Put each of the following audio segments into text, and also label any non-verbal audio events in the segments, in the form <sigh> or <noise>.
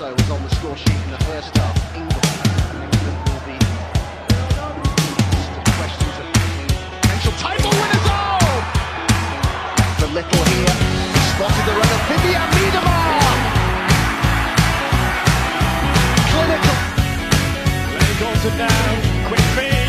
also was on the score sheet in the first half. England, England will be questions of potential title winners. Oh! For little here, spotted the runner Vivian Miedemar. Clinical. Lenny Goldson now, quick feet,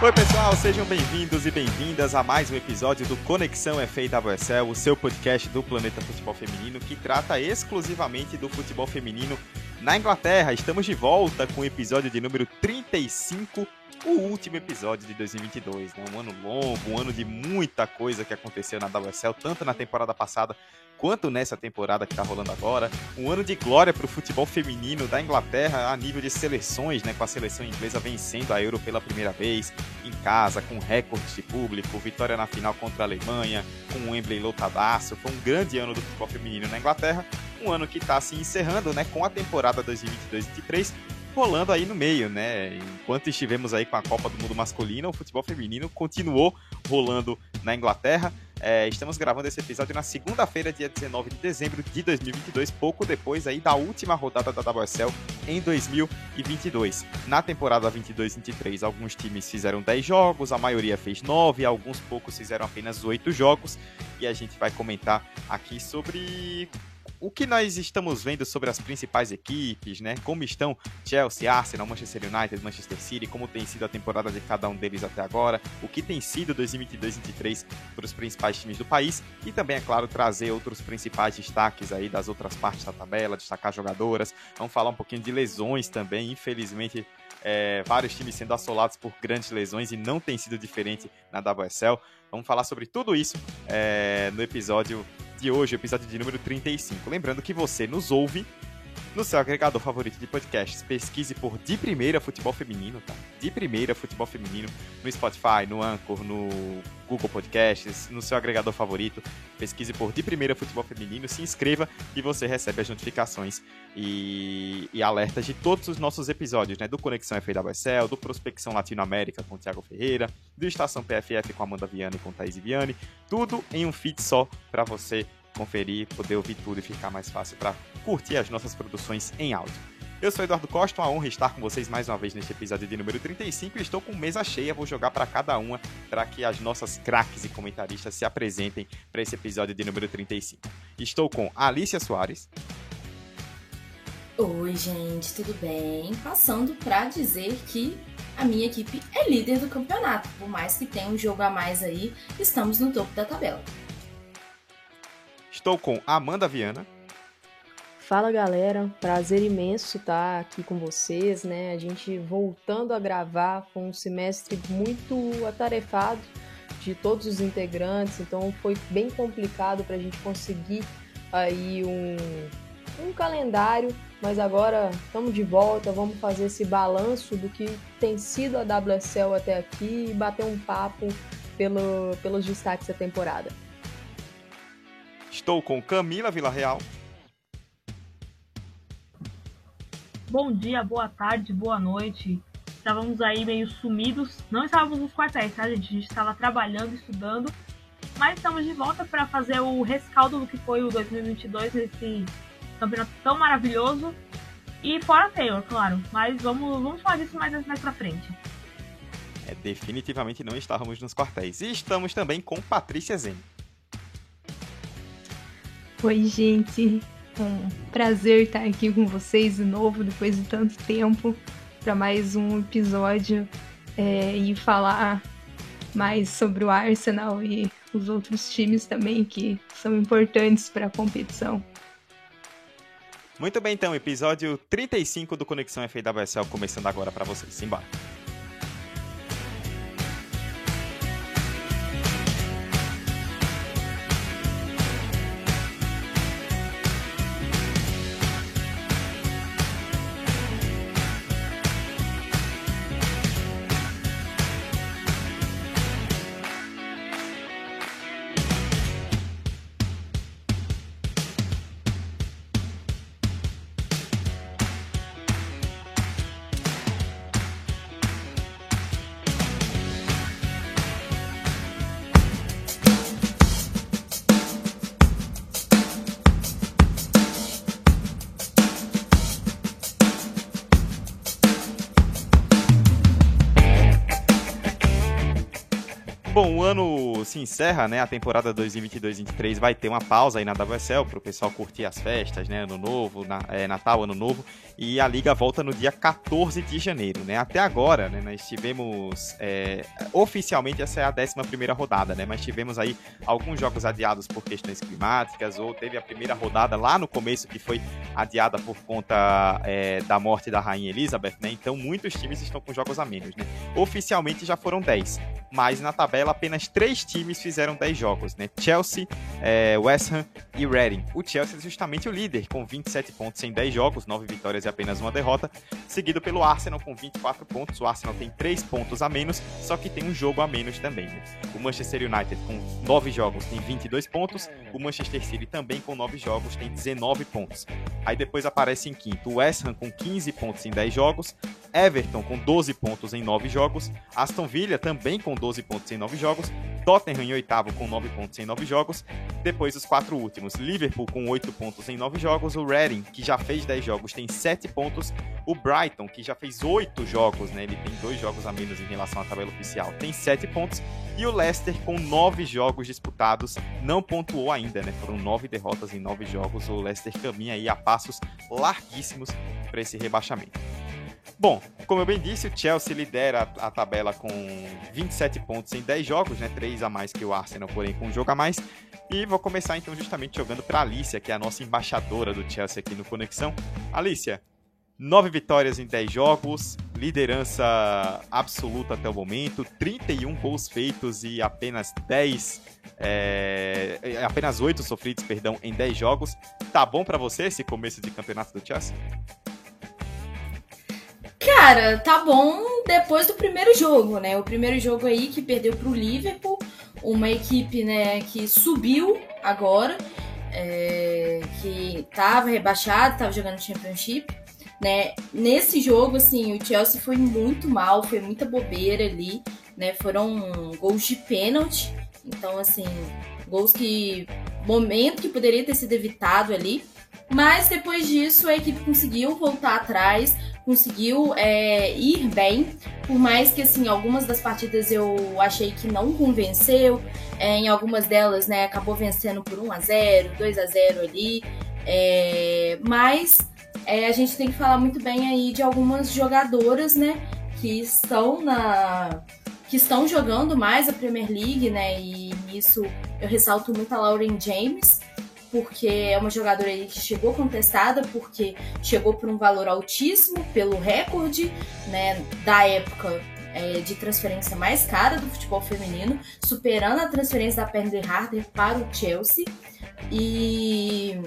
Oi, pessoal, sejam bem-vindos e bem-vindas a mais um episódio do Conexão FAWSL, o seu podcast do Planeta Futebol Feminino que trata exclusivamente do futebol feminino na Inglaterra. Estamos de volta com o episódio de número 35, o último episódio de 2022. Né? Um ano longo, um ano de muita coisa que aconteceu na WSL, tanto na temporada passada quanto nessa temporada que está rolando agora. Um ano de glória para o futebol feminino da Inglaterra a nível de seleções, né, com a seleção inglesa vencendo a Euro pela primeira vez em casa, com recordes de público, vitória na final contra a Alemanha, com o Wembley lotadaço. Foi um grande ano do futebol feminino na Inglaterra, um ano que está se encerrando, né, com a temporada 2022-2023 rolando aí no meio, né? Enquanto estivemos aí com a Copa do Mundo masculina, o futebol feminino continuou rolando na Inglaterra. É, estamos gravando esse episódio na segunda-feira, dia 19 de dezembro de 2022, pouco depois aí da última rodada da WSL em 2022. Na temporada 22-23, alguns times fizeram 10 jogos, a maioria fez 9, alguns poucos fizeram apenas 8 jogos, e a gente vai comentar aqui sobre o que nós estamos vendo sobre as principais equipes, né? Como estão Chelsea, Arsenal, Manchester United, Manchester City, como tem sido a temporada de cada um deles até agora, o que tem sido 2022-2023 para os principais times do país e também, é claro, trazer outros principais destaques aí das outras partes da tabela, destacar jogadoras. Vamos falar um pouquinho de lesões também, infelizmente. É, vários times sendo assolados por grandes lesões e não tem sido diferente na WSL. Vamos falar sobre tudo isso é, no episódio de hoje, episódio de número 35. Lembrando que você nos ouve no seu agregador favorito de podcasts. Pesquise por De Primeira Futebol Feminino, tá? De Primeira Futebol Feminino no Spotify, no Anchor, no Google Podcasts, no seu agregador favorito. Pesquise por De Primeira Futebol Feminino, se inscreva e você recebe as notificações e, e alertas de todos os nossos episódios, né? Do Conexão FAWSL, do Prospecção Latinoamérica com o Thiago Ferreira, do Estação PFF com Amanda Viana e com Thaís Viane. Tudo em um feed só para você conferir, poder ouvir tudo e ficar mais fácil para curtir as nossas produções em áudio. Eu sou Eduardo Costa, uma honra estar com vocês mais uma vez neste episódio de número 35 e estou com mesa cheia, vou jogar para cada uma para que as nossas craques e comentaristas se apresentem para esse episódio de número 35. Estou com Alicia Soares. Oi, gente, tudo bem? Passando para dizer que a minha equipe é líder do campeonato, por mais que tenha um jogo a mais aí, estamos no topo da tabela. Estou com Amanda Viana. Fala galera, prazer imenso estar aqui com vocês, né? A gente voltando a gravar, foi um semestre muito atarefado de todos os integrantes, então foi bem complicado para a gente conseguir aí um, um calendário, mas agora estamos de volta, vamos fazer esse balanço do que tem sido a WSL até aqui e bater um papo pelo, pelos destaques da temporada. Estou com Camila Villarreal. Bom dia, boa tarde, boa noite. Estávamos aí meio sumidos. Não estávamos nos quartéis, tá, gente? A gente estava trabalhando, estudando. Mas estamos de volta para fazer o rescaldo do que foi o 2022, esse campeonato tão maravilhoso. E fora Taylor, claro. Mas vamos, vamos falar disso mais, mais pra frente. É, definitivamente não estávamos nos quartéis. E estamos também com Patrícia Zen. Oi, gente. Um prazer estar aqui com vocês de novo depois de tanto tempo para mais um episódio é, e falar mais sobre o Arsenal e os outros times também que são importantes para a competição. Muito bem, então, episódio 35 do Conexão FAWSL começando agora para vocês. Simbora. Encerra, né, a temporada 2022-23 vai ter uma pausa aí na WSL para o pessoal curtir as festas, né, ano novo, na, é, Natal, ano novo, e a liga volta no dia 14 de janeiro, né? Até agora, né, nós tivemos é, oficialmente essa é a 11 primeira rodada, né? Mas tivemos aí alguns jogos adiados por questões climáticas ou teve a primeira rodada lá no começo que foi adiada por conta é, da morte da rainha Elizabeth, né? Então muitos times estão com jogos a menos, né? Oficialmente já foram 10, mas na tabela apenas três times fizeram 10 jogos, né? Chelsea, é, West Ham e Reading. O Chelsea é justamente o líder, com 27 pontos em 10 jogos, 9 vitórias e apenas uma derrota, seguido pelo Arsenal com 24 pontos. O Arsenal tem 3 pontos a menos, só que tem um jogo a menos também. Né? O Manchester United com 9 jogos tem 22 pontos, o Manchester City também com 9 jogos tem 19 pontos. Aí depois aparece em quinto o West Ham com 15 pontos em 10 jogos, Everton com 12 pontos em 9 jogos, Aston Villa também com 12 pontos em 9 jogos, Tottenham em oitavo com 9 pontos em 9 jogos, depois os quatro últimos, Liverpool com 8 pontos em 9 jogos, o Reading, que já fez 10 jogos, tem 7 pontos, o Brighton, que já fez 8 jogos, né, ele tem 2 jogos a menos em relação à tabela oficial, tem 7 pontos, e o Leicester com 9 jogos disputados, não pontuou ainda, né, foram 9 derrotas em 9 jogos, o Leicester caminha aí a passos larguíssimos para esse rebaixamento. Bom, como eu bem disse, o Chelsea lidera a, a, tabela com 27 pontos em 10 jogos, né? 3 a mais que o Arsenal, porém com um jogo a mais. E vou começar então justamente jogando para Alicia, que é a nossa embaixadora do Chelsea aqui no Conexão. Alicia, 9 vitórias em 10 jogos, liderança absoluta até o momento, 31 gols feitos e apenas 10 é, apenas 8 sofridos, perdão, em 10 jogos. Tá bom para você esse começo de campeonato do Chelsea? Cara, tá bom depois do primeiro jogo, né? O primeiro jogo aí que perdeu pro Liverpool, uma equipe, né, que subiu agora, é, que tava rebaixada, tava jogando Championship, né? Nesse jogo, assim, o Chelsea foi muito mal, foi muita bobeira ali, né? Foram gols de pênalti, então, assim, gols que. momento que poderia ter sido evitado ali. Mas depois disso a equipe conseguiu voltar atrás, conseguiu é, ir bem, por mais que assim algumas das partidas eu achei que não convenceu, é, em algumas delas né acabou vencendo por 1 a 0, 2 a 0 ali, é, mas é, a gente tem que falar muito bem aí de algumas jogadoras né que estão na que estão jogando mais a Premier League, né? E nisso eu ressalto muito a Lauren James, porque é uma jogadora que chegou contestada, porque chegou por um valor altíssimo, pelo recorde né, da época é, de transferência mais cara do futebol feminino, superando a transferência da Penny Harder para o Chelsea. E,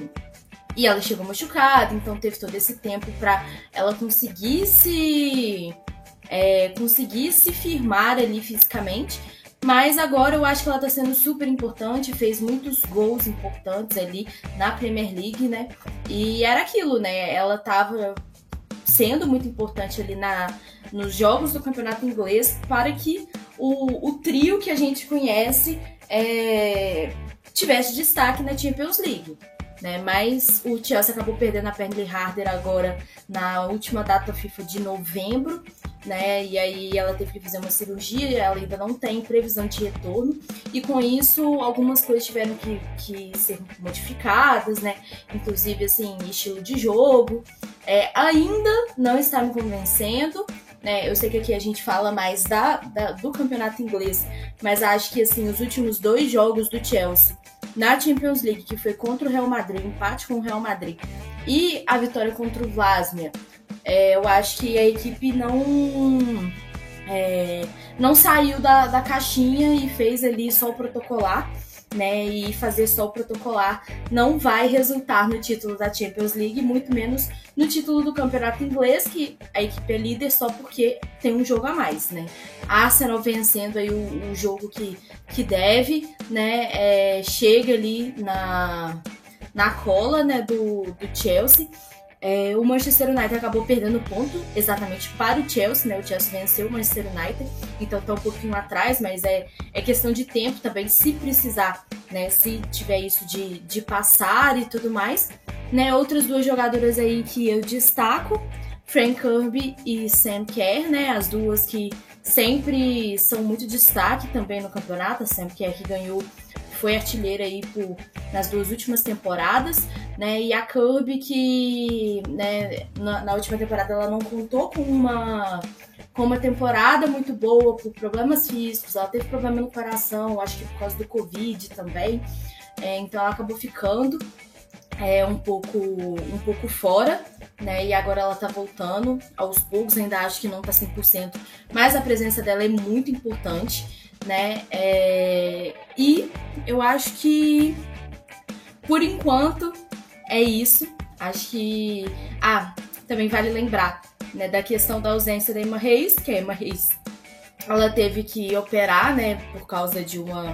e ela chegou machucada, então teve todo esse tempo para ela conseguir se, é, conseguir se firmar ali fisicamente. Mas agora eu acho que ela tá sendo super importante, fez muitos gols importantes ali na Premier League, né? E era aquilo, né? Ela tava sendo muito importante ali na, nos jogos do campeonato inglês para que o, o trio que a gente conhece é, tivesse destaque na Champions League. Né? Mas o Chelsea acabou perdendo a Penley Harder agora na última data FIFA de novembro né? E aí ela teve que fazer uma cirurgia, ela ainda não tem previsão de retorno, e com isso algumas coisas tiveram que, que ser modificadas, né? Inclusive, assim, estilo de jogo. É, ainda não está me convencendo. Né, eu sei que aqui a gente fala mais da, da, do campeonato inglês, mas acho que assim os últimos dois jogos do Chelsea na Champions League, que foi contra o Real Madrid, empate com o Real Madrid, e a vitória contra o Vlasnia, é, eu acho que a equipe não é, não saiu da, da caixinha e fez ali só o protocolar. Né, e fazer só o protocolar não vai resultar no título da Champions League, muito menos no título do campeonato inglês, que a equipe é líder só porque tem um jogo a mais, né? Arsenal vencendo aí o, o jogo que, que deve, né? É, chega ali na, na cola né, do, do Chelsea. É, o Manchester United acabou perdendo ponto exatamente para o Chelsea, né? O Chelsea venceu o Manchester United, então está um pouquinho atrás, mas é, é questão de tempo também, se precisar, né? Se tiver isso de, de passar e tudo mais. Né? Outras duas jogadoras aí que eu destaco, Frank Kirby e Sam Kerr, né? As duas que sempre são muito destaque também no campeonato, sempre que é que ganhou foi artilheira aí por, nas duas últimas temporadas, né? E a Kirby que né, na, na última temporada ela não contou com uma com uma temporada muito boa por problemas físicos, ela teve problema no coração, acho que por causa do Covid também, é, então ela acabou ficando é, um pouco um pouco fora, né? E agora ela tá voltando aos poucos, ainda acho que não tá 100%, mas a presença dela é muito importante, né? É, e eu acho que por enquanto é isso. Acho que ah, também vale lembrar né, da questão da ausência da Emma Reis, que a Emma Reis ela teve que operar, né, por causa de uma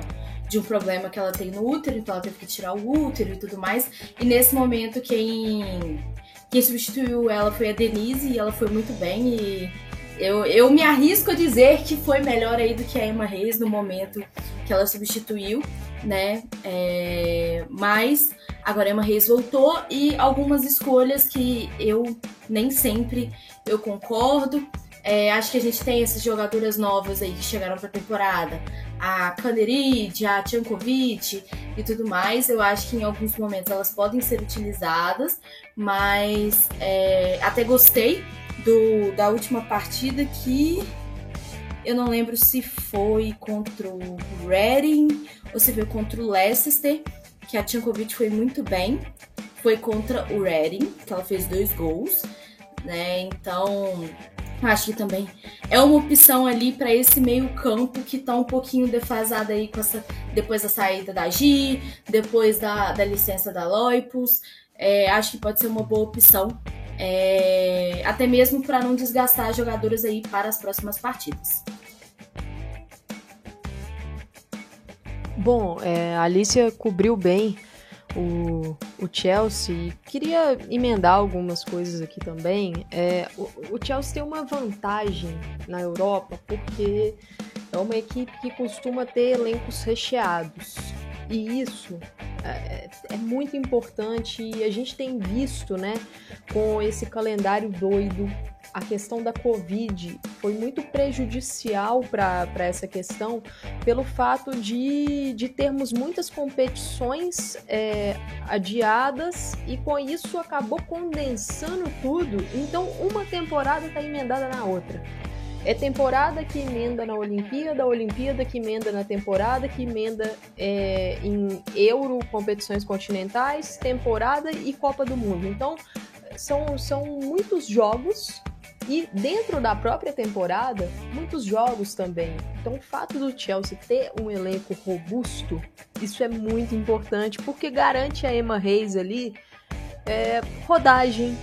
de um problema que ela tem no útero, então ela teve que tirar o útero e tudo mais. E nesse momento quem quem substituiu ela foi a Denise e ela foi muito bem e eu, eu me arrisco a dizer que foi melhor aí do que a Emma Reis no momento que ela substituiu, né? É, mas agora a Emma Reis voltou e algumas escolhas que eu nem sempre eu concordo. É, acho que a gente tem essas jogadoras novas aí que chegaram para temporada. A Kanerid, a Tchankovic e tudo mais. Eu acho que em alguns momentos elas podem ser utilizadas, mas é, até gostei do, da última partida que eu não lembro se foi contra o Reading ou se foi contra o Leicester, que a Tchankovic foi muito bem. Foi contra o Reading, que ela fez dois gols né? Então, acho que também é uma opção ali para esse meio-campo que tá um pouquinho defasado aí com essa depois da saída da Gi, depois da, da licença da Loipus. É, acho que pode ser uma boa opção. É, até mesmo para não desgastar jogadores aí para as próximas partidas. Bom, é, a Alicia cobriu bem o, o Chelsea. Queria emendar algumas coisas aqui também. É, o, o Chelsea tem uma vantagem na Europa porque é uma equipe que costuma ter elencos recheados. E isso é, é, muito importante e a gente tem visto, né, com esse calendário doido a questão da Covid foi muito prejudicial para essa questão, pelo fato de, de termos muitas competições é, adiadas e com isso acabou condensando tudo. Então, uma temporada está emendada na outra. É temporada que emenda na Olimpíada, Olimpíada que emenda na temporada, que emenda é, em Euro, competições continentais, temporada e Copa do Mundo. Então, são, são muitos jogos e dentro da própria temporada, muitos jogos também. Então, o fato do Chelsea ter um elenco robusto, isso é muito importante, porque garante a Emma Reis ali é, rodagem,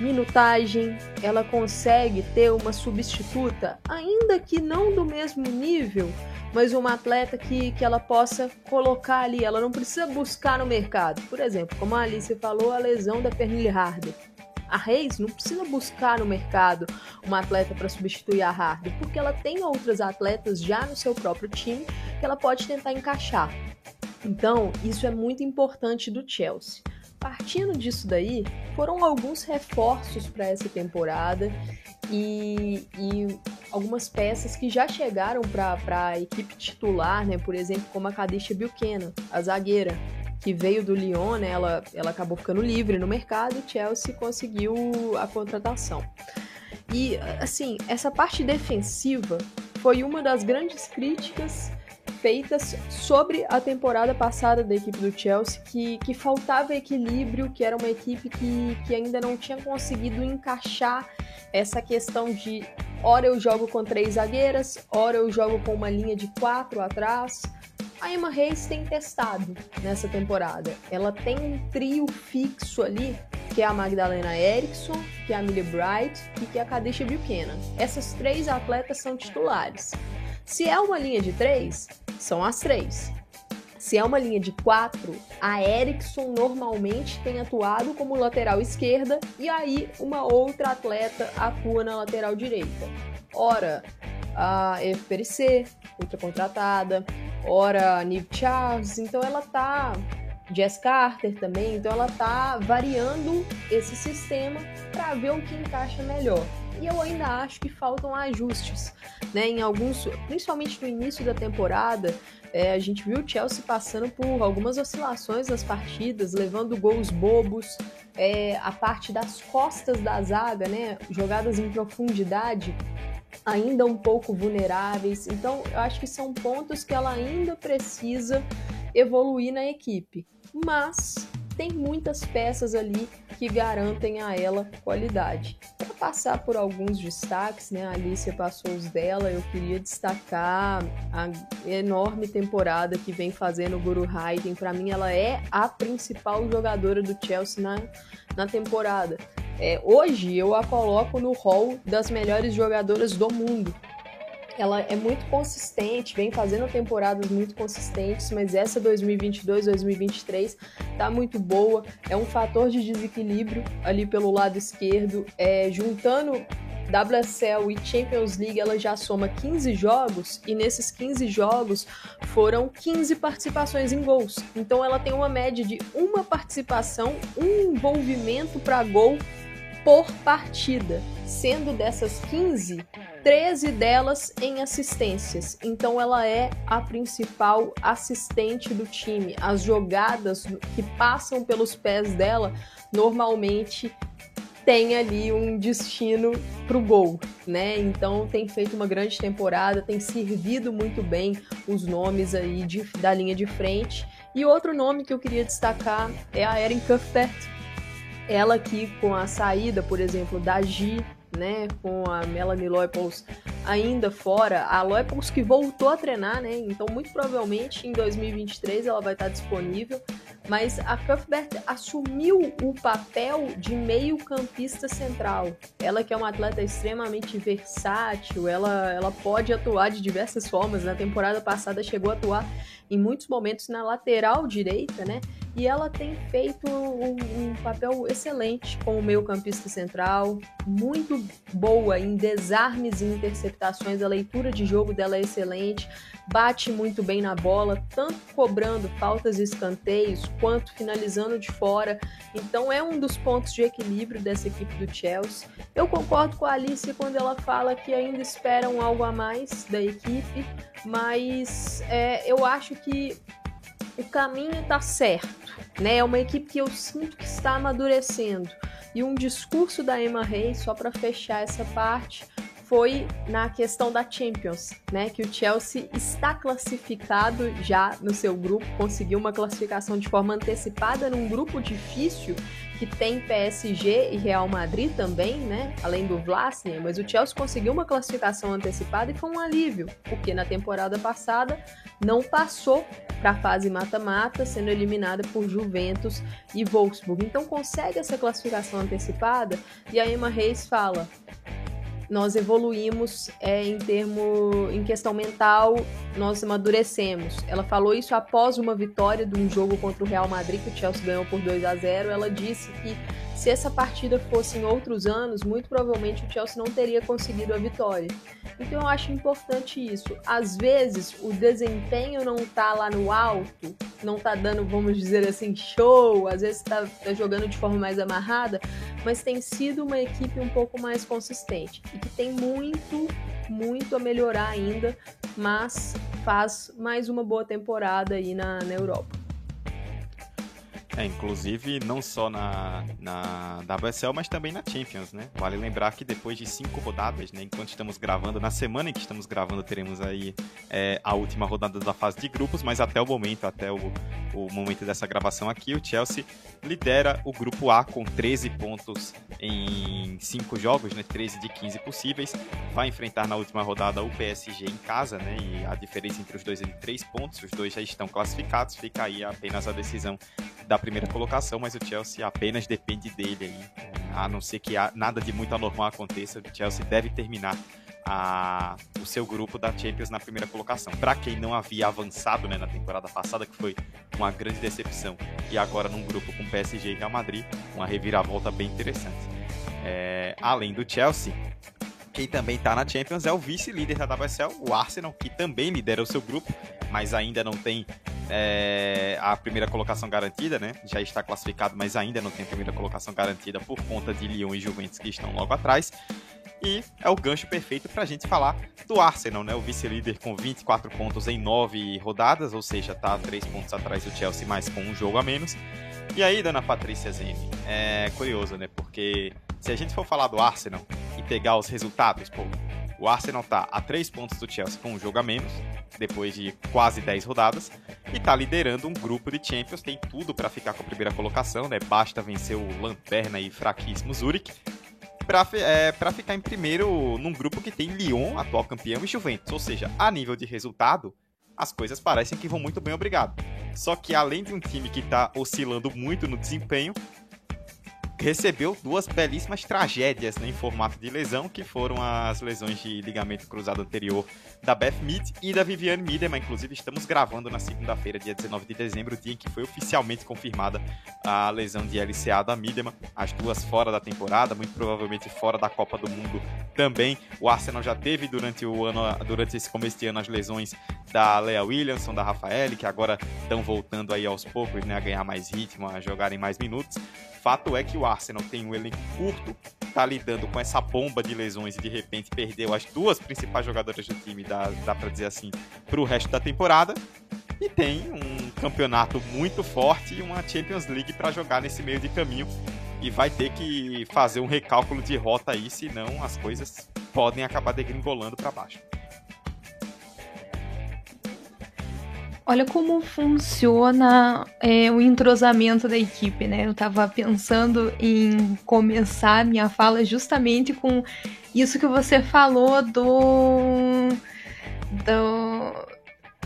minutagem, ela consegue ter uma substituta, ainda que não do mesmo nível, mas uma atleta que, que ela possa colocar ali. Ela não precisa buscar no mercado. Por exemplo, como a Alice falou, a lesão da Pernille Harder a Reis não precisa buscar no mercado uma atleta para substituir a Harder, porque ela tem outras atletas já no seu próprio time que ela pode tentar encaixar. Então, isso é muito importante do Chelsea. Partindo disso daí, foram alguns reforços para essa temporada e, e, algumas peças que já chegaram para a equipe titular, né? Por exemplo, como a Kadisha Buchanan, a zagueira, que veio do Lyon, né? Ela, ela acabou ficando livre no mercado e Chelsea conseguiu a contratação. E, assim, essa parte defensiva foi uma das grandes críticas feitas sobre a temporada passada da equipe do Chelsea, que, que faltava equilíbrio, que era uma equipe que, que ainda não tinha conseguido encaixar essa questão de ora eu jogo com três zagueiras, ora eu jogo com uma linha de quatro atrás, a Emma Reis tem testado nessa temporada. Ela tem um trio fixo ali, que é a Magdalena Eriksson, que é a Millie Bright e que é a Kadesha Buchanan. Essas três atletas são titulares. Se é uma linha de três, são as três. Se é uma linha de quatro, a Erickson normalmente tem atuado como lateral esquerda e aí uma outra atleta atua na lateral direita. Ora, a FPRC, outra contratada, ora Nick Charles, então ela tá Jess Carter também, então ela tá variando esse sistema para ver o que encaixa melhor. Eu ainda acho que faltam ajustes, né? Em alguns, principalmente no início da temporada, é, a gente viu o Chelsea passando por algumas oscilações nas partidas, levando gols bobos, é, a parte das costas da zaga, né? Jogadas em profundidade ainda um pouco vulneráveis. Então, eu acho que são pontos que ela ainda precisa evoluir na equipe. Mas tem muitas peças ali que garantem a ela qualidade. Para passar por alguns destaques, né? A Alicia passou os dela, eu queria destacar a enorme temporada que vem fazendo o Guru Hayden. Para mim, ela é a principal jogadora do Chelsea na, na temporada. É, hoje eu a coloco no hall das melhores jogadoras do mundo ela é muito consistente, vem fazendo temporadas muito consistentes, mas essa 2022, 2023 tá muito boa. É um fator de desequilíbrio ali pelo lado esquerdo, é, juntando WSL e Champions League, ela já soma 15 jogos e nesses 15 jogos foram 15 participações em gols. Então ela tem uma média de uma participação, um envolvimento para gol por partida, sendo dessas 15, 13 delas em assistências. Então ela é a principal assistente do time. As jogadas que passam pelos pés dela normalmente tem ali um destino para o gol, né? Então tem feito uma grande temporada, tem servido muito bem os nomes aí de, da linha de frente. E outro nome que eu queria destacar é a Erin Cuthbert, ela aqui com a saída, por exemplo, da Gi, né, com a Melanie Leupolz ainda fora, a Leupolz que voltou a treinar, né, então muito provavelmente em 2023 ela vai estar disponível, mas a Cuthbert assumiu o papel de meio campista central. Ela que é uma atleta extremamente versátil, ela, ela pode atuar de diversas formas, na temporada passada chegou a atuar em muitos momentos na lateral direita, né, e ela tem feito um, um papel excelente como meio-campista central, muito boa em desarmes e interceptações, a leitura de jogo dela é excelente, bate muito bem na bola, tanto cobrando faltas e escanteios, quanto finalizando de fora. Então é um dos pontos de equilíbrio dessa equipe do Chelsea. Eu concordo com a Alice quando ela fala que ainda esperam algo a mais da equipe, mas é, eu acho que o caminho está certo, né? É uma equipe que eu sinto que está amadurecendo. E um discurso da Emma Reis, só para fechar essa parte, foi na questão da Champions, né? Que o Chelsea está classificado já no seu grupo, conseguiu uma classificação de forma antecipada num grupo difícil que tem PSG e Real Madrid também, né? Além do Vlasnia, mas o Chelsea conseguiu uma classificação antecipada e foi um alívio, porque na temporada passada não passou para a fase mata-mata, sendo eliminada por Juventus e Wolfsburg. Então consegue essa classificação antecipada e a Emma Reis fala: nós evoluímos é, em termo, em questão mental, nós amadurecemos. Ela falou isso após uma vitória de um jogo contra o Real Madrid, que o Chelsea ganhou por 2 a 0 Ela disse que se essa partida fosse em outros anos, muito provavelmente o Chelsea não teria conseguido a vitória. Então eu acho importante isso. Às vezes o desempenho não tá lá no alto, não tá dando, vamos dizer assim, show, às vezes tá, tá jogando de forma mais amarrada, mas tem sido uma equipe um pouco mais consistente e que tem muito, muito a melhorar ainda, mas faz mais uma boa temporada aí na, na Europa. É, inclusive não só na, na WSL, mas também na Champions, né? Vale lembrar que depois de cinco rodadas, né? Enquanto estamos gravando, na semana em que estamos gravando, teremos aí é, a última rodada da fase de grupos, mas até o momento, até o, o momento dessa gravação aqui, o Chelsea lidera o grupo A com 13 pontos em cinco jogos, né? 13 de 15 possíveis. Vai enfrentar na última rodada o PSG em casa, né? E a diferença entre os dois é de 3 pontos, os dois já estão classificados, fica aí apenas a decisão da primeira colocação, mas o Chelsea apenas depende dele aí. A não ser que nada de muito anormal aconteça, o Chelsea deve terminar a, o seu grupo da Champions na primeira colocação. Para quem não havia avançado né, na temporada passada, que foi uma grande decepção, e agora num grupo com PSG e Real Madrid, uma reviravolta bem interessante. É, além do Chelsea, quem também está na Champions é o vice-líder da WSL, o Arsenal, que também lidera o seu grupo, mas ainda não tem é, a primeira colocação garantida, né? Já está classificado, mas ainda não tem a primeira colocação garantida por conta de Lyon e Juventus que estão logo atrás. E é o gancho perfeito para a gente falar do Arsenal, né? O vice-líder com 24 pontos em 9 rodadas, ou seja, tá 3 pontos atrás do Chelsea, mas com um jogo a menos. E aí, dona Patrícia Zene, é curioso, né? Porque se a gente for falar do Arsenal e pegar os resultados, pô, o Arsenal tá a 3 pontos do Chelsea com um jogo a menos, depois de quase 10 rodadas, e tá liderando um grupo de Champions, tem tudo para ficar com a primeira colocação, né? Basta vencer o Lanterna e fraquíssimo Zurich para é, pra ficar em primeiro num grupo que tem Lyon, atual campeão, e Juventus. Ou seja, a nível de resultado, as coisas parecem que vão muito bem, obrigado. Só que além de um time que está oscilando muito no desempenho, recebeu duas belíssimas tragédias né, em formato de lesão, que foram as lesões de ligamento cruzado anterior da Beth Mead e da Viviane Miedema. Inclusive, estamos gravando na segunda-feira, dia 19 de dezembro, dia em que foi oficialmente confirmada a lesão de LCA da Miedema. As duas fora da temporada, muito provavelmente fora da Copa do Mundo também. O Arsenal já teve durante o ano, durante esse começo de ano, as lesões da Lea Williamson, da Rafael, que agora estão voltando aí aos poucos né, a ganhar mais ritmo, a jogarem mais minutos. Fato é que o Arsenal tem um elenco curto, tá lidando com essa bomba de lesões e de repente perdeu as duas principais jogadoras do time, dá, dá pra dizer assim, pro resto da temporada. E tem um campeonato muito forte e uma Champions League para jogar nesse meio de caminho. E vai ter que fazer um recálculo de rota aí, senão as coisas podem acabar degringolando para baixo. Olha como funciona é, o entrosamento da equipe, né? Eu estava pensando em começar minha fala justamente com isso que você falou do, do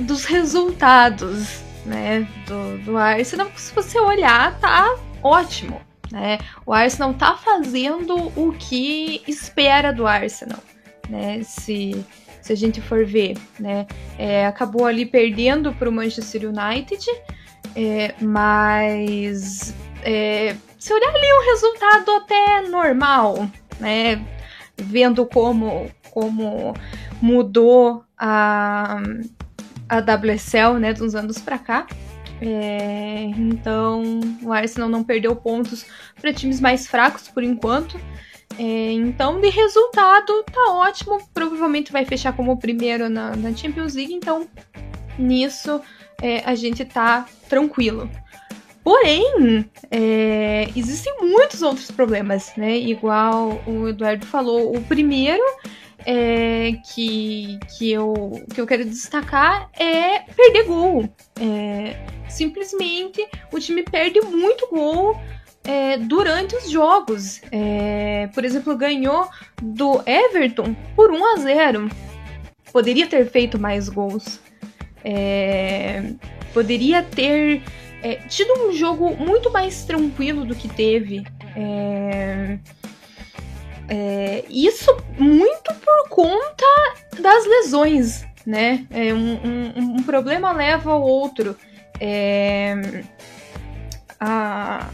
dos resultados, né? Do, do Arsenal. Se você olhar, tá ótimo, né? O Arsenal tá fazendo o que espera do Arsenal, né? Se se a gente for ver, né? É, acabou ali perdendo para o Manchester United, é, mas é, se olhar ali um resultado até normal, né? Vendo como, como mudou a, a WSL, né, uns anos para cá. É, então, o Arsenal não perdeu pontos para times mais fracos por enquanto. É, então, de resultado, tá ótimo. Provavelmente vai fechar como primeiro na, na Champions League. Então, nisso é, a gente tá tranquilo. Porém, é, existem muitos outros problemas, né? Igual o Eduardo falou. O primeiro é, que, que, eu, que eu quero destacar é perder gol. É, simplesmente o time perde muito gol é, durante os jogos. É, por exemplo, ganhou do Everton por 1 a 0. Poderia ter feito mais gols. É, poderia ter é, tido um jogo muito mais tranquilo do que teve. É, é, isso muito por conta das lesões, né? Um, um, um, problema leva ao outro. a,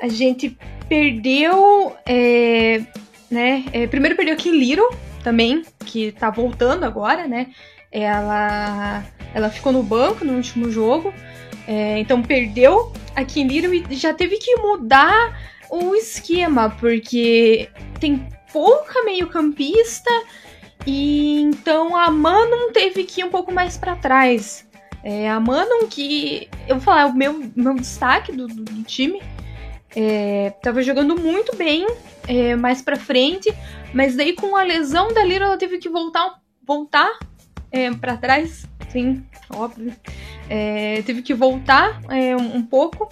a gente perdeu. É, né? É, primeiro perdeu Kim Little também, que tá voltando agora, né? Ela, ela ficou no banco no último jogo. É, então perdeu a Little e já teve que mudar o esquema, porque tem pouca meio-campista. E então a Manon teve que ir um pouco mais para trás. É, a Manon, que eu vou falar, é o meu, meu destaque do, do, do time. É, tava jogando muito bem é, mais pra frente, mas daí com a lesão da Lira ela teve que voltar, voltar é, para trás, sim, óbvio. É, teve que voltar é, um, um, pouco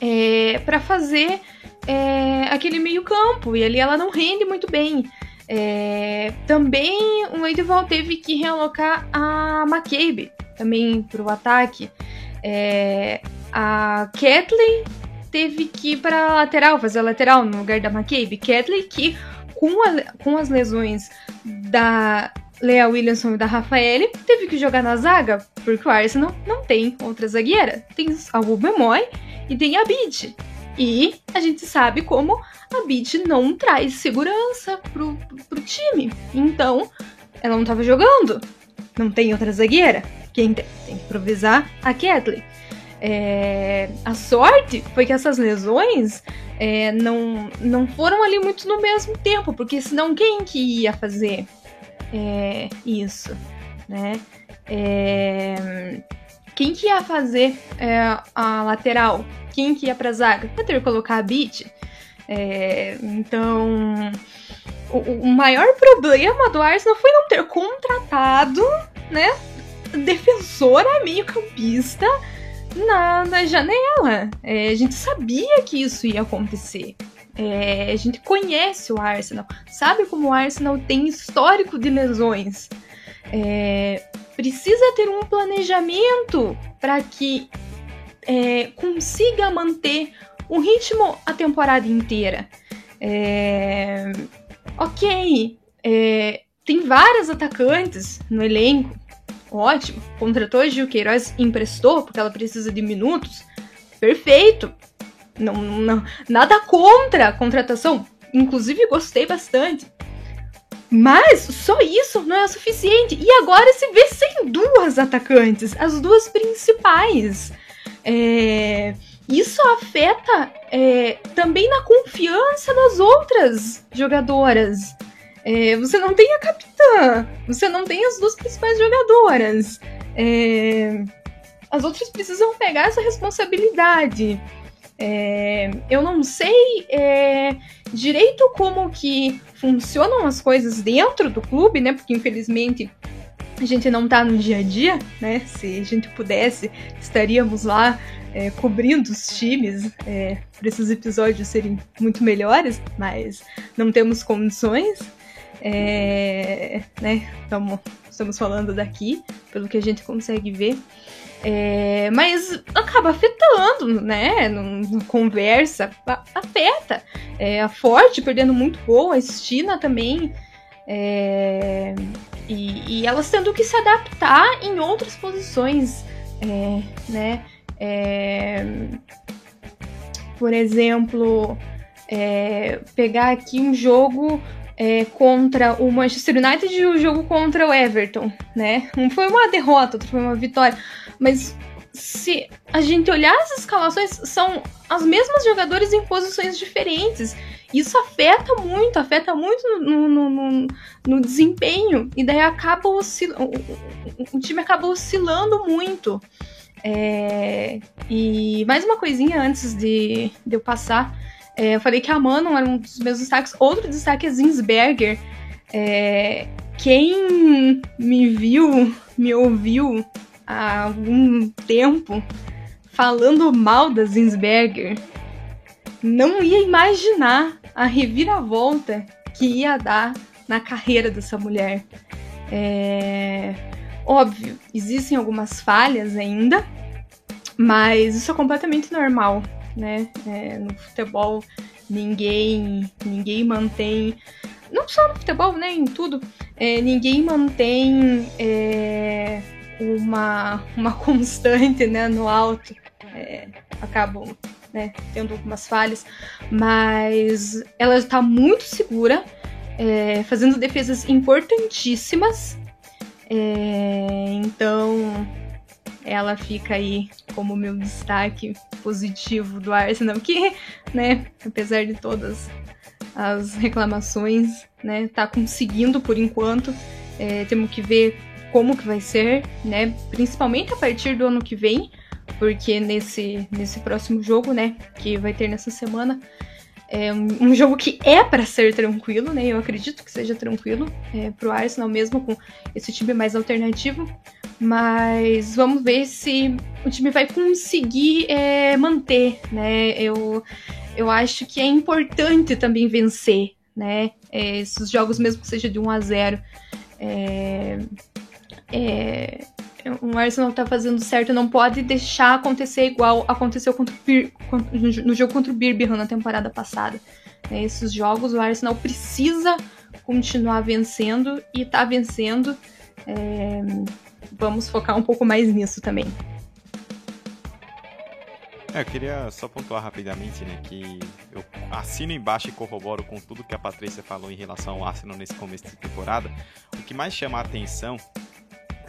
é, para fazer é, aquele meio campo, e ali ela não rende muito bem. também o Edival teve que realocar a McCabe também para o ataque. a Kathleen teve que ir pra lateral, fazer a lateral no lugar da McCabe. Kedley, que com, a, com as lesões da Lea Williamson e da Rafaele, teve que jogar na zaga, porque o Arsenal não tem outra zagueira. Tem a Rubemoy e tem a Bid. E a gente sabe como a Bid não traz segurança pro, pro time. Então, ela não tava jogando. Não tem outra zagueira. Quem tem, tem que improvisar a Kedley. É, a sorte foi que essas lesões é, não, não foram ali muito no mesmo tempo, porque senão quem que ia fazer é, isso, né? É, quem que ia fazer é, a lateral? Quem que ia pra zaga? Ia ter que colocar a Beat. É, então, o, o, maior problema do Arsenal foi não ter contratado, né, defensora meio-campista na, na janela. É, a gente sabia que isso ia acontecer. É, a gente conhece o Arsenal, sabe como o Arsenal tem histórico de lesões. É, precisa ter um planejamento para que é, consiga manter o ritmo a temporada inteira. É, ok, é, tem vários atacantes no elenco, ótimo. Contratou a Gil Queiroz, emprestou porque ela precisa de minutos, perfeito. Não, não, nada contra a contratação, inclusive gostei bastante. Mas só isso não é o suficiente. E agora se vê sem duas atacantes, as duas principais. É, isso afeta é, também na confiança das outras jogadoras. É, você não tem a capitã, você não tem as duas principais jogadoras. É, as outras precisam pegar essa responsabilidade. É, eu não sei é, direito como que funcionam as coisas dentro do clube, né? Porque infelizmente a gente não tá no dia a dia, né? Se a gente pudesse, estaríamos lá é, cobrindo os times é, para esses episódios serem muito melhores, mas não temos condições. É, né? Tamo, estamos falando daqui, pelo que a gente consegue ver. É, mas acaba afetando, né? Na conversa, afeta. É, a Forte perdendo muito gol, a Estina também. É, e, e, elas tendo que se adaptar em outras posições, é, né? É, por exemplo, é, pegar aqui um jogo é, contra o Manchester United e o jogo contra o Everton, né? Um foi uma derrota, outro foi uma vitória. Mas se a gente olhar as escalações, são as mesmas jogadores em posições diferentes. Isso afeta muito, afeta muito no, no, no, no desempenho. E daí acaba oscilando. O, o time acaba oscilando muito. É, e mais uma coisinha antes de, de eu passar. É, eu falei que a Manon era um dos meus destaques. Outro destaque é Zinsberger. É, quem me viu, me ouviu há algum tempo falando mal da Zinsberger não ia imaginar a reviravolta que ia dar na carreira dessa mulher. É... Óbvio, existem algumas falhas ainda, mas isso é completamente normal, né? É, no futebol ninguém ninguém mantém, não só no futebol, né? Em tudo, é, ninguém mantém é, uma, uma <laughs> constante né, no alto. É, acabam né, tendo algumas falhas, mas ela está muito segura, é, fazendo defesas importantíssimas. É, então ela fica aí como meu destaque positivo do Arsenal, que, né, apesar de todas as reclamações, né, tá conseguindo por enquanto. É, temos que ver como que vai ser, né? Principalmente a partir do ano que vem, porque nesse, nesse próximo jogo, né, que vai ter nessa semana, é um, um jogo que é para ser tranquilo, né? Eu acredito que seja tranquilo é, pro Arsenal mesmo com esse time mais alternativo. Mas vamos ver se o time vai conseguir é, manter, né? Eu, eu acho que é importante também vencer, né? É, esses jogos, mesmo que seja de 1 a 0 é, é, o Arsenal tá fazendo certo, não pode deixar acontecer igual aconteceu o no jogo contra o Birmingham na temporada passada. É, esses jogos o Arsenal precisa continuar vencendo e tá vencendo. É, vamos focar um pouco mais nisso também. É, eu queria só pontuar rapidamente, né, que eu assino embaixo e corroboro com tudo que a Patrícia falou em relação ao Arsenal nesse começo de temporada. O que mais chama a atenção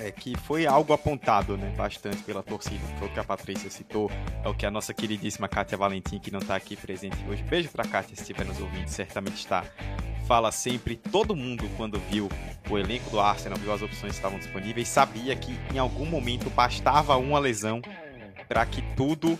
é que foi algo apontado né, bastante pela torcida. Foi o que a Patrícia citou, é o que a nossa queridíssima Kátia Valentim, que não está aqui presente hoje. Beijo para Kátia, se estiver nos ouvindo, certamente está. Fala sempre, todo mundo, quando viu o elenco do Arsenal, viu as opções que estavam disponíveis, sabia que em algum momento bastava uma lesão para que tudo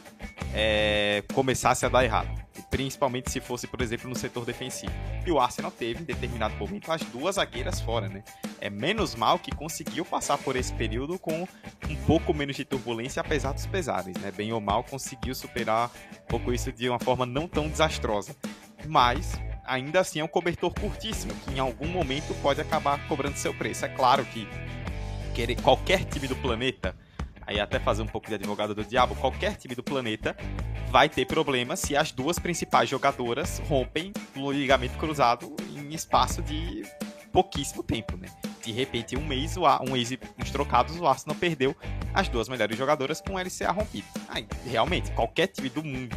é, começasse a dar errado principalmente se fosse, por exemplo, no setor defensivo. E o Arsenal teve, em determinado momento, as duas zagueiras fora, né? É menos mal que conseguiu passar por esse período com um pouco menos de turbulência, apesar dos pesares, né? Bem ou mal, conseguiu superar um pouco isso de uma forma não tão desastrosa. Mas, ainda assim, é um cobertor curtíssimo, que em algum momento pode acabar cobrando seu preço. É claro que qualquer time do planeta aí até fazer um pouco de advogado do diabo, qualquer time do planeta vai ter problema se as duas principais jogadoras rompem o ligamento cruzado em espaço de pouquíssimo tempo, né? De repente, um mês, um mês uns trocados, o Arsenal perdeu as duas melhores jogadoras com o LCA rompido. Aí, realmente, qualquer time do mundo,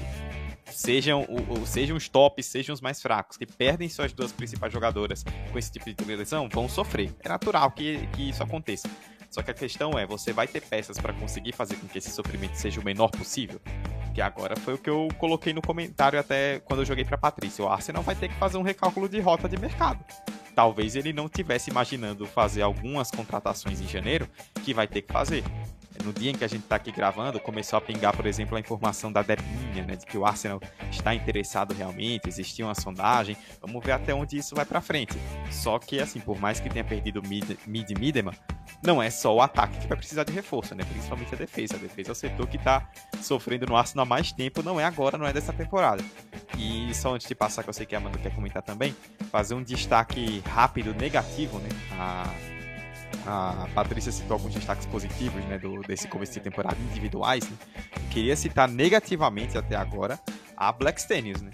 sejam, sejam os tops, sejam os mais fracos, que perdem suas duas principais jogadoras com esse tipo de lesão, vão sofrer. É natural que, que isso aconteça. Só que a questão é, você vai ter peças para conseguir fazer com que esse sofrimento seja o menor possível? Que agora foi o que eu coloquei no comentário até quando eu joguei para Patrícia. O Arsenal vai ter que fazer um recálculo de rota de mercado. Talvez ele não tivesse imaginando fazer algumas contratações em janeiro que vai ter que fazer no dia em que a gente está aqui gravando, começou a pingar, por exemplo, a informação da Depinha, né, de que o Arsenal está interessado realmente, existia uma sondagem. Vamos ver até onde isso vai para frente. Só que, assim, por mais que tenha perdido Mid, Mid Midema, não é só o ataque que vai precisar de reforço, né? Principalmente a defesa. A defesa é o setor que está sofrendo no Arsenal há mais tempo, não é agora, não é dessa temporada. E só antes de passar, que eu sei que a Amanda quer comentar também, fazer um destaque rápido, negativo, né? A a Patrícia citou alguns destaques positivos né, do, desse começo de temporada individuais. Né? Queria citar negativamente até agora a Black Stenius, né?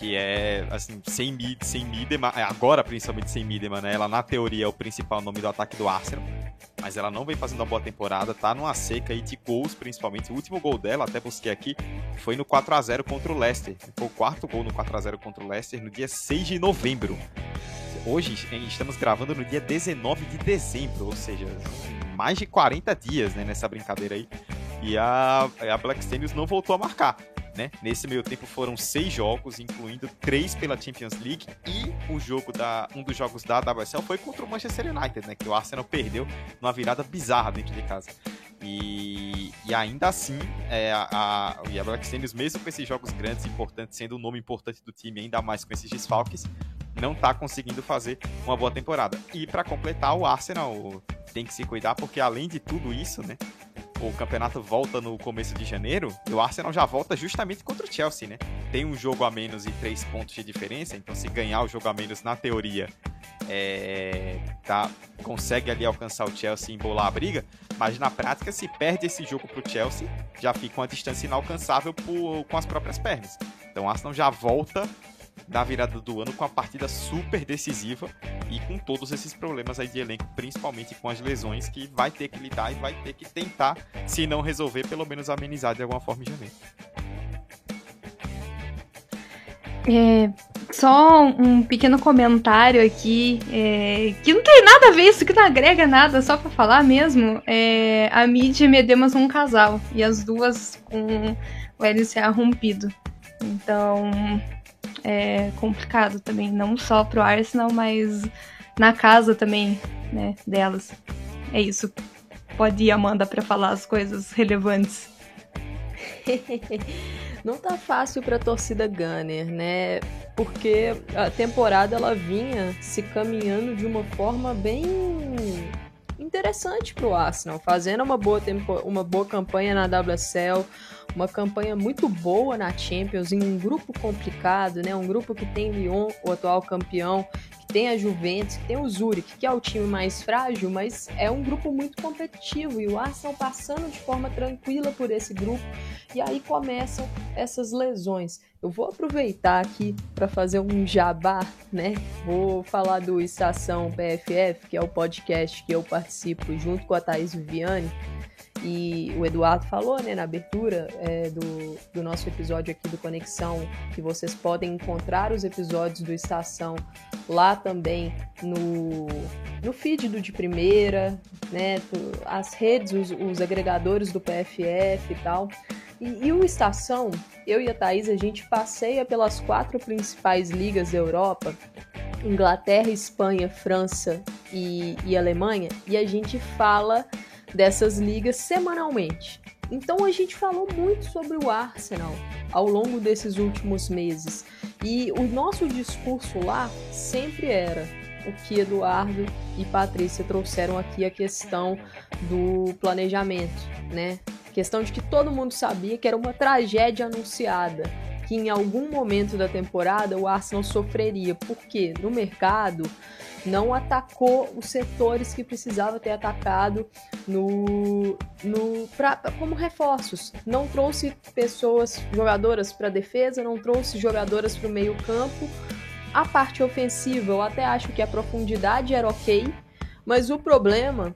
que é, assim, sem, mid, sem Midema, é, agora principalmente sem Midema, né? Ela na teoria é o principal nome do ataque do Arsenal, mas ela não vem fazendo uma boa temporada, tá numa seca aí de gols, principalmente. O último gol dela, até busquei aqui, foi no 4 a 0 contra o Leicester. Foi o quarto gol no 4 a 0 contra o Leicester no dia 6 de novembro. Hoje estamos gravando no dia 19 de dezembro, ou seja, mais de 40 dias né, nessa brincadeira aí. E a, a Black Stenius não voltou a marcar. Né? Nesse meio tempo foram seis jogos, incluindo três pela Champions League e o jogo da, um dos jogos da WSL foi contra o Manchester United, né? Que o Arsenal perdeu numa virada bizarra dentro de casa. E, e ainda assim, é, a, a, a Black mesmo com esses jogos grandes, importantes, sendo um nome importante do time, ainda mais com esses desfalques, não está conseguindo fazer uma boa temporada. E para completar, o Arsenal tem que se cuidar, porque além de tudo isso, né? O campeonato volta no começo de janeiro e o Arsenal já volta justamente contra o Chelsea, né? Tem um jogo a menos e três pontos de diferença, então se ganhar o jogo a menos na teoria, é, tá, consegue ali alcançar o Chelsea e embolar a briga, mas na prática, se perde esse jogo para o Chelsea, já fica uma distância inalcançável por, com as próprias pernas. Então o Arsenal já volta da virada do ano com a partida super decisiva e com todos esses problemas aí de elenco, principalmente com as lesões que vai ter que lidar e vai ter que tentar, se não resolver, pelo menos amenizar de alguma forma em janeiro. É, só um pequeno comentário aqui, é, que não tem nada a ver, isso que não agrega nada, só para falar mesmo. É, a Mid e Medemas são um casal, e as duas com o LCA rompido. Então, é complicado também, não só pro Arsenal, mas na casa também, né, delas. É isso. Pode ir, Amanda, para falar as coisas relevantes. <laughs> não tá fácil para a torcida Gunner, né? Porque a temporada ela vinha se caminhando de uma forma bem interessante para o Arsenal, fazendo uma boa, tempo, uma boa campanha na WSL, uma campanha muito boa na Champions, em um grupo complicado, né? Um grupo que tem Lyon, o atual campeão, que tem a Juventus, que tem o Zurich, que é o time mais frágil, mas é um grupo muito competitivo e o Arsenal passando de forma tranquila por esse grupo. E aí começam essas lesões. Eu vou aproveitar aqui para fazer um jabá, né? Vou falar do Estação PFF, que é o podcast que eu participo junto com a Thaís Viviane. E o Eduardo falou né, na abertura é, do, do nosso episódio aqui do Conexão que vocês podem encontrar os episódios do Estação lá também no, no feed do De Primeira, né? As redes, os, os agregadores do PFF e tal. E, e, o Estação, eu e a Thaís, a gente passeia pelas quatro principais ligas da Europa, Inglaterra, Espanha, França e, e Alemanha, e a gente fala dessas ligas semanalmente. Então a gente falou muito sobre o Arsenal ao longo desses últimos meses. E o nosso discurso lá sempre era o que Eduardo e Patrícia trouxeram aqui a questão do planejamento, né? Questão de que todo mundo sabia que era uma tragédia anunciada, que em algum momento da temporada o Arsenal sofreria, porque no mercado não atacou os setores que precisava ter atacado no, no pra, como reforços. Não trouxe pessoas, jogadoras para defesa, não trouxe jogadoras para o meio campo. A parte ofensiva, eu até acho que a profundidade era ok, mas o problema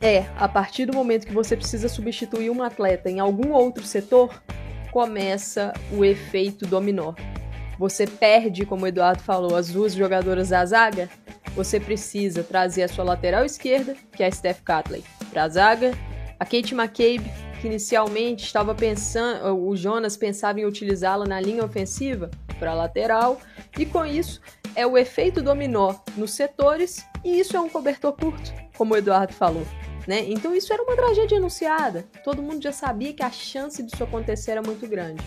é, a partir do momento que você precisa substituir um atleta em algum outro setor, começa o efeito dominó. Você perde, como o Eduardo falou, as duas jogadoras da zaga, você precisa trazer a sua lateral esquerda, que é a Steph Catley, para a zaga, a Kate McCabe, que inicialmente estava pensando, o Jonas pensava em utilizá-la na linha ofensiva, para a lateral, e com isso é o efeito dominó nos setores, e isso é um cobertor curto, como o Eduardo falou. Né? Então isso era uma tragédia anunciada. Todo mundo já sabia que a chance disso acontecer era muito grande.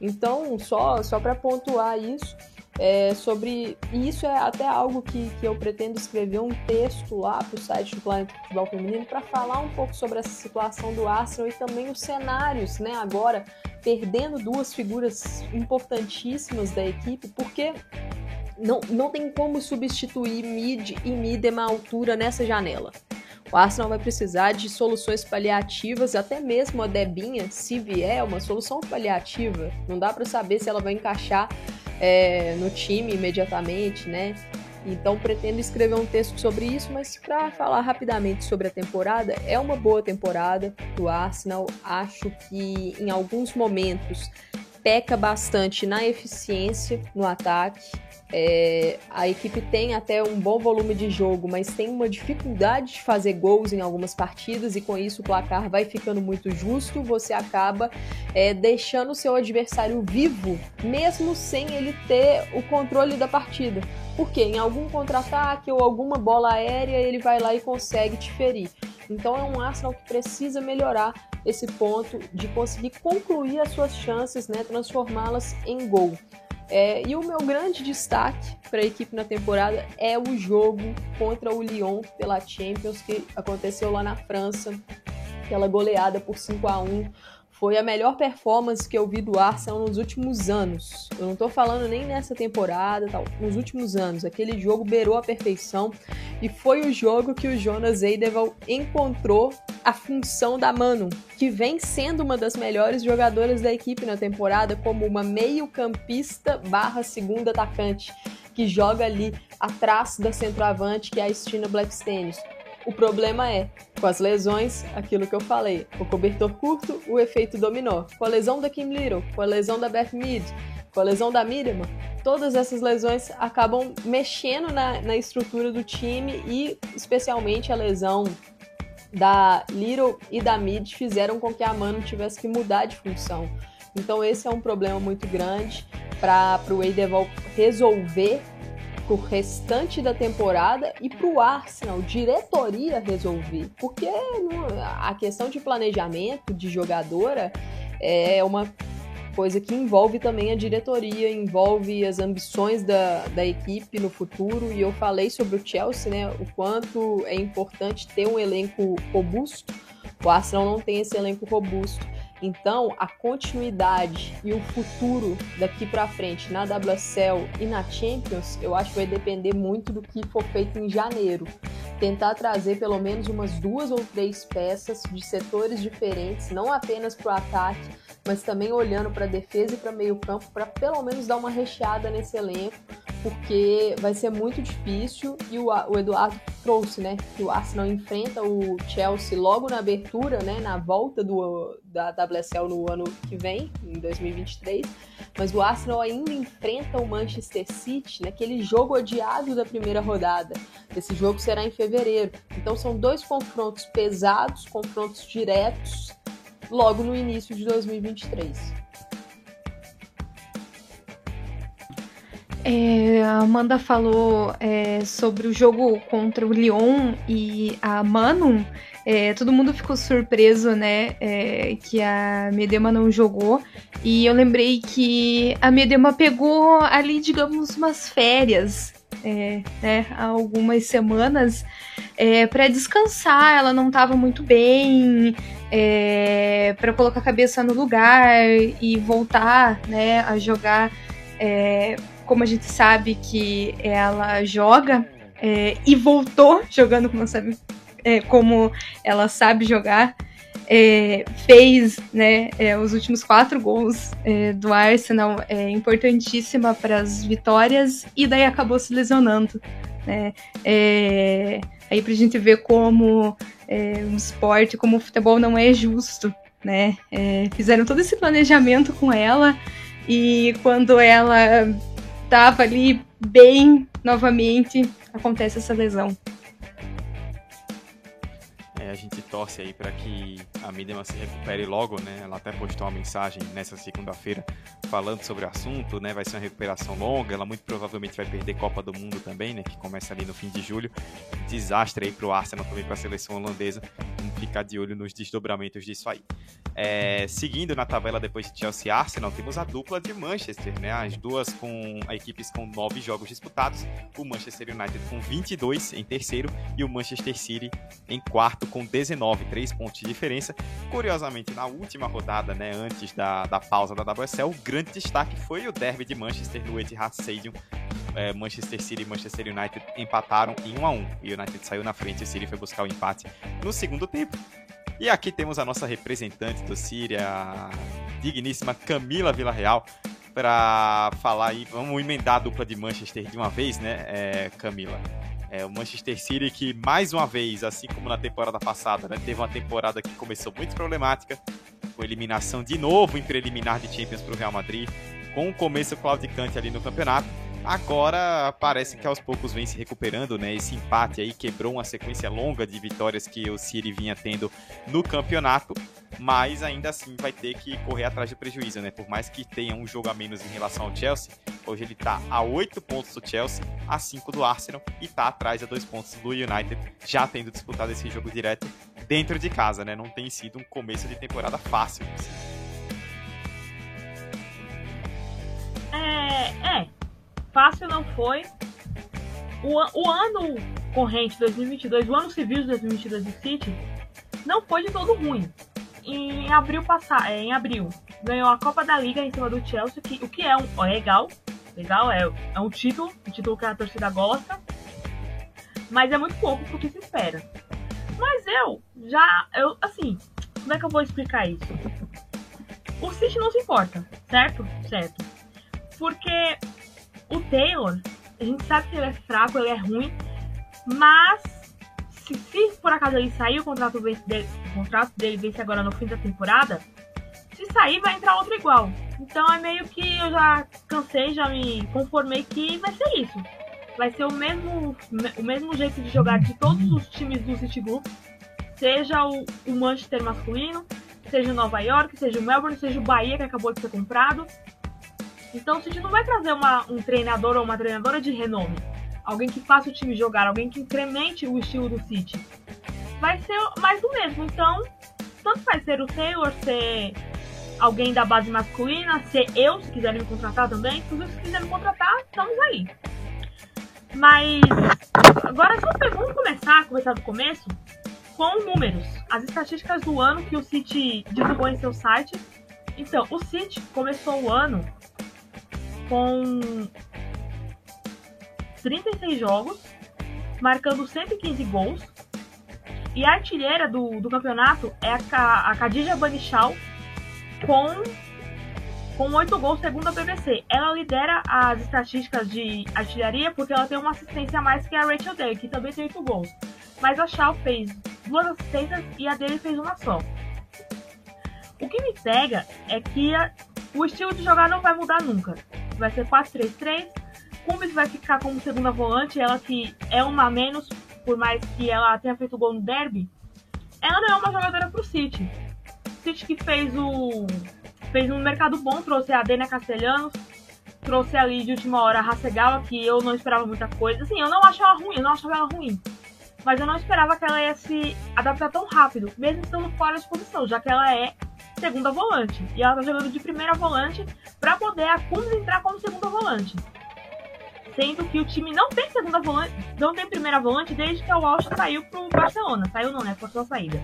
Então, só, só para pontuar isso, é, sobre. E isso é até algo que, que eu pretendo escrever um texto lá para o site do Planeta Futebol Feminino para falar um pouco sobre essa situação do Arsenal e também os cenários, né? Agora, perdendo duas figuras importantíssimas da equipe, porque não, não tem como substituir mid e midema altura nessa janela. O Arsenal vai precisar de soluções paliativas, até mesmo a Debinha, se vier, uma solução paliativa. Não dá para saber se ela vai encaixar é, no time imediatamente, né? Então pretendo escrever um texto sobre isso, mas para falar rapidamente sobre a temporada, é uma boa temporada do Arsenal. Acho que em alguns momentos peca bastante na eficiência no ataque. É, a equipe tem até um bom volume de jogo, mas tem uma dificuldade de fazer gols em algumas partidas e com isso o placar vai ficando muito justo. Você acaba é, deixando o seu adversário vivo, mesmo sem ele ter o controle da partida. Porque em algum contra-ataque ou alguma bola aérea ele vai lá e consegue te ferir. Então é um Arsenal que precisa melhorar esse ponto de conseguir concluir as suas chances, né, transformá-las em gol. É, e o meu grande destaque para a equipe na temporada é o jogo contra o Lyon pela Champions, que aconteceu lá na França, aquela goleada por 5 a 1 foi a melhor performance que eu vi do Arsenal nos últimos anos. Eu não tô falando nem nessa temporada, tal, nos últimos anos. Aquele jogo beirou a perfeição e foi o jogo que o Jonas Eideval encontrou a função da Mano, que vem sendo uma das melhores jogadoras da equipe na temporada como uma meio-campista barra segunda atacante, que joga ali atrás da centroavante, que é a Stina Blackstenius. O problema é, com as lesões, aquilo que eu falei, o cobertor curto, o efeito dominó. Com a lesão da Kim Little, com a lesão da Beth Mead, com a lesão da Miriam, todas essas lesões acabam mexendo na, na estrutura do time e especialmente a lesão da Little e da Mid fizeram com que a Mano tivesse que mudar de função. Então esse é um problema muito grande para o Eidevall resolver pro restante da temporada e pro Arsenal, diretoria resolver. Porque a questão de planejamento de jogadora é uma coisa que envolve também a diretoria, envolve as ambições da, da equipe no futuro. E eu falei sobre o Chelsea, né? O quanto é importante ter um elenco robusto. O Arsenal não tem esse elenco robusto. Então, a continuidade e o futuro daqui para frente na WSL e na Champions, eu acho que vai depender muito do que for feito em janeiro. Tentar trazer pelo menos umas duas ou três peças de setores diferentes, não apenas para o ataque, mas também olhando para a defesa e para meio campo, para pelo menos dar uma recheada nesse elenco, porque vai ser muito difícil e o, o Eduardo trouxe, né? Que o Arsenal enfrenta o Chelsea logo na abertura, né? Na volta do, da WSL no ano que vem, em 2023. Mas o Arsenal ainda enfrenta o Manchester City naquele jogo odiado da primeira rodada. Esse jogo será em fevereiro. Então são dois confrontos pesados, confrontos diretos, logo no início de 2023. É, a Amanda falou é, sobre o jogo contra o Lyon e a Manon. É, todo mundo ficou surpreso, né, é, que a Medema não jogou. E eu lembrei que a Medema pegou ali, digamos, umas férias, é, né, há algumas semanas, é, para descansar. Ela não estava muito bem, para colocar a cabeça no lugar e voltar, né, a jogar. Como a gente sabe que ela joga é, e voltou jogando como, sabe, é, como ela sabe jogar. É, fez né, é, os últimos quatro gols é, do Arsenal, é importantíssima para as vitórias, e daí acabou se lesionando. Né? É, aí para a gente ver como um esporte, como o futebol não é justo. Né? Fizeram todo esse planejamento com ela, e quando ela estava ali bem novamente, acontece essa lesão. Gente torce aí para que a Midema se recupere logo, né? Ela até postou uma mensagem nessa segunda-feira falando sobre o assunto, né? Vai ser uma recuperação longa, ela muito provavelmente vai perder Copa do Mundo também, né? Que começa ali no fim de julho. Desastre aí pro Arsenal também para a seleção holandesa. Vamos ficar de olho nos desdobramentos disso aí. É, seguindo na tabela depois de Chelsea e Arsenal, temos a dupla de Manchester, né? As duas com equipes com nove jogos disputados. O Manchester United com 22 em terceiro e o Manchester City em quarto com 19, três pontos de diferença. Curiosamente, na última rodada, né, antes da, da pausa da WSL, o grande destaque foi o derby de Manchester no Etihad Stadium. É, Manchester City e Manchester United empataram em 1 a 1 O United saiu na frente e o City foi buscar o empate no segundo tempo. E aqui temos a nossa representante do Síria, a digníssima Camila Villarreal, para falar aí. Vamos emendar a dupla de Manchester de uma vez, né, é, Camila? É, o Manchester City que, mais uma vez, assim como na temporada passada, né, teve uma temporada que começou muito problemática, com eliminação de novo em preliminar de Champions para o Real Madrid, com o começo claudicante ali no campeonato Agora parece que aos poucos vem se recuperando, né? Esse empate aí quebrou uma sequência longa de vitórias que o City vinha tendo no campeonato, mas ainda assim vai ter que correr atrás do prejuízo, né? Por mais que tenha um jogo a menos em relação ao Chelsea, hoje ele tá a 8 pontos do Chelsea, a 5 do Arsenal e tá atrás a 2 pontos do United, já tendo disputado esse jogo direto dentro de casa, né? Não tem sido um começo de temporada fácil. É, é, fácil não foi. O, o ano corrente 2022, o ano civil de 2022 do City, não foi de todo ruim. Em abril passar, é, em abril, ganhou a Copa da Liga em cima do Chelsea, que, o que é um é legal, legal é, é um título, um título que a torcida gosta, mas é muito pouco pro que se espera. Mas eu já, eu assim, como é que eu vou explicar isso? O City não se importa, certo? Certo. Porque o Taylor, a gente sabe que ele é fraco, ele é ruim, mas se, se por acaso ele sair, o contrato, dele, o contrato dele vence agora no fim da temporada, se sair vai entrar outro igual. Então é meio que eu já cansei, já me conformei que vai ser isso. Vai ser o mesmo, o mesmo jeito de jogar de todos os times do City Group, seja o, o Manchester masculino, seja o Nova York, seja o Melbourne, seja o Bahia que acabou de ser comprado. Então, a gente não vai trazer uma, um treinador ou uma treinadora de renome, alguém que faça o time jogar, alguém que incremente o estilo do City, vai ser mais do mesmo. Então, tanto vai ser o Taylor, ser alguém da base masculina, ser eu, se quiserem me contratar também. Inclusive, se quiserem me contratar, estamos aí. Mas, agora vamos começar, começar do começo, com números. As estatísticas do ano que o City divulgou em seu site. Então, o City começou o ano com 36 jogos, marcando 115 gols. E a artilheira do, do campeonato é a, a Khadija Banichal com com 8 gols segundo a BBC. Ela lidera as estatísticas de artilharia porque ela tem uma assistência a mais que a Rachel Day, que também tem 8 gols. Mas a Shaw fez duas assistências e a dele fez uma só. O que me pega é que a, o estilo de jogar não vai mudar nunca. Vai ser 4-3-3. Cummins vai ficar como segunda volante, ela que é uma a menos, por mais que ela tenha feito gol no derby. Ela não é uma jogadora pro City. City que fez o fez um mercado bom, trouxe a Dena Castelhanos, trouxe ali de última hora a Hasegawa, que eu não esperava muita coisa. Assim, eu não acho ela ruim, eu não achava ela ruim. Mas eu não esperava que ela ia se adaptar tão rápido, mesmo estando fora de posição, já que ela é segunda volante. E ela tá jogando de primeira volante para poder a Cummins entrar como segunda volante. Sendo que o time não tem segunda volante, não tem primeira volante desde que o Walsh saiu pro Barcelona. Saiu não, né? Por sua saída.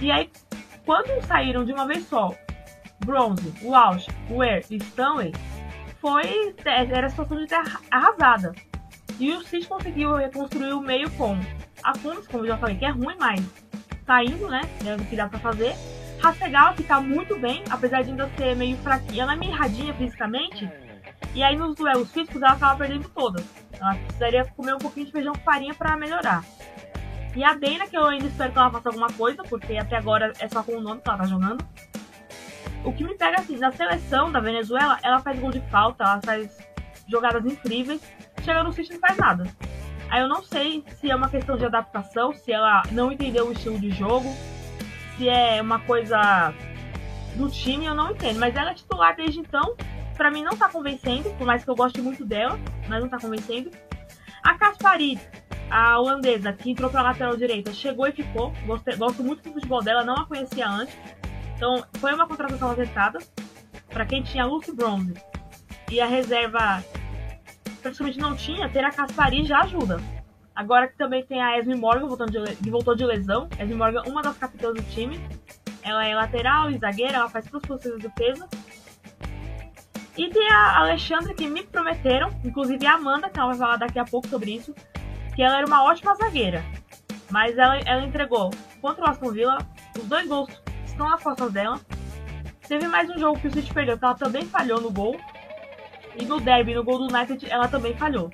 E aí, quando saíram de uma vez só Bronze, Walsh, Ware e Stanley, foi era a situação de ter arrasada. E o City conseguiu reconstruir o meio com a Cummins, como eu já falei, que é ruim, mas tá indo, né? É o que dá pra fazer. Hasegawa, que tá muito bem, apesar de ainda ser meio fraquinha. Ela é meio radinha fisicamente. E aí nos duelos físicos ela tava perdendo todas. Ela precisaria comer um pouquinho de feijão com farinha para melhorar. E a Dana, que eu ainda espero que ela faça alguma coisa, porque até agora é só com o nome que ela tá jogando. O que me pega assim, na seleção da Venezuela, ela faz gol de falta, ela faz jogadas incríveis. Chega no City não faz nada. Aí eu não sei se é uma questão de adaptação, se ela não entendeu o estilo de jogo, se é uma coisa do time, eu não entendo. Mas ela é titular desde então. Pra mim não tá convencendo, por mais que eu goste muito dela, mas não tá convencendo. A Caspari, a holandesa, que entrou pra lateral direita, chegou e ficou. Gosto, gosto muito do futebol dela, não a conhecia antes. Então foi uma contratação acertada. Para quem tinha Lucy Bronze e a reserva praticamente não tinha, ter a Caspari já ajuda. Agora que também tem a Esme Morgan voltando de, voltou de lesão. Esme Morgan, uma das capitãs do time. Ela é lateral e zagueira, ela faz todas as posições de defesa. E tem a Alexandra que me prometeram, inclusive a Amanda, que ela vai falar daqui a pouco sobre isso, que ela era uma ótima zagueira. Mas ela, ela entregou contra o Aston Villa, os dois gols estão nas costas dela. Teve mais um jogo que o City perdeu, que ela também falhou no gol. E no derby, no gol do United, ela também falhou.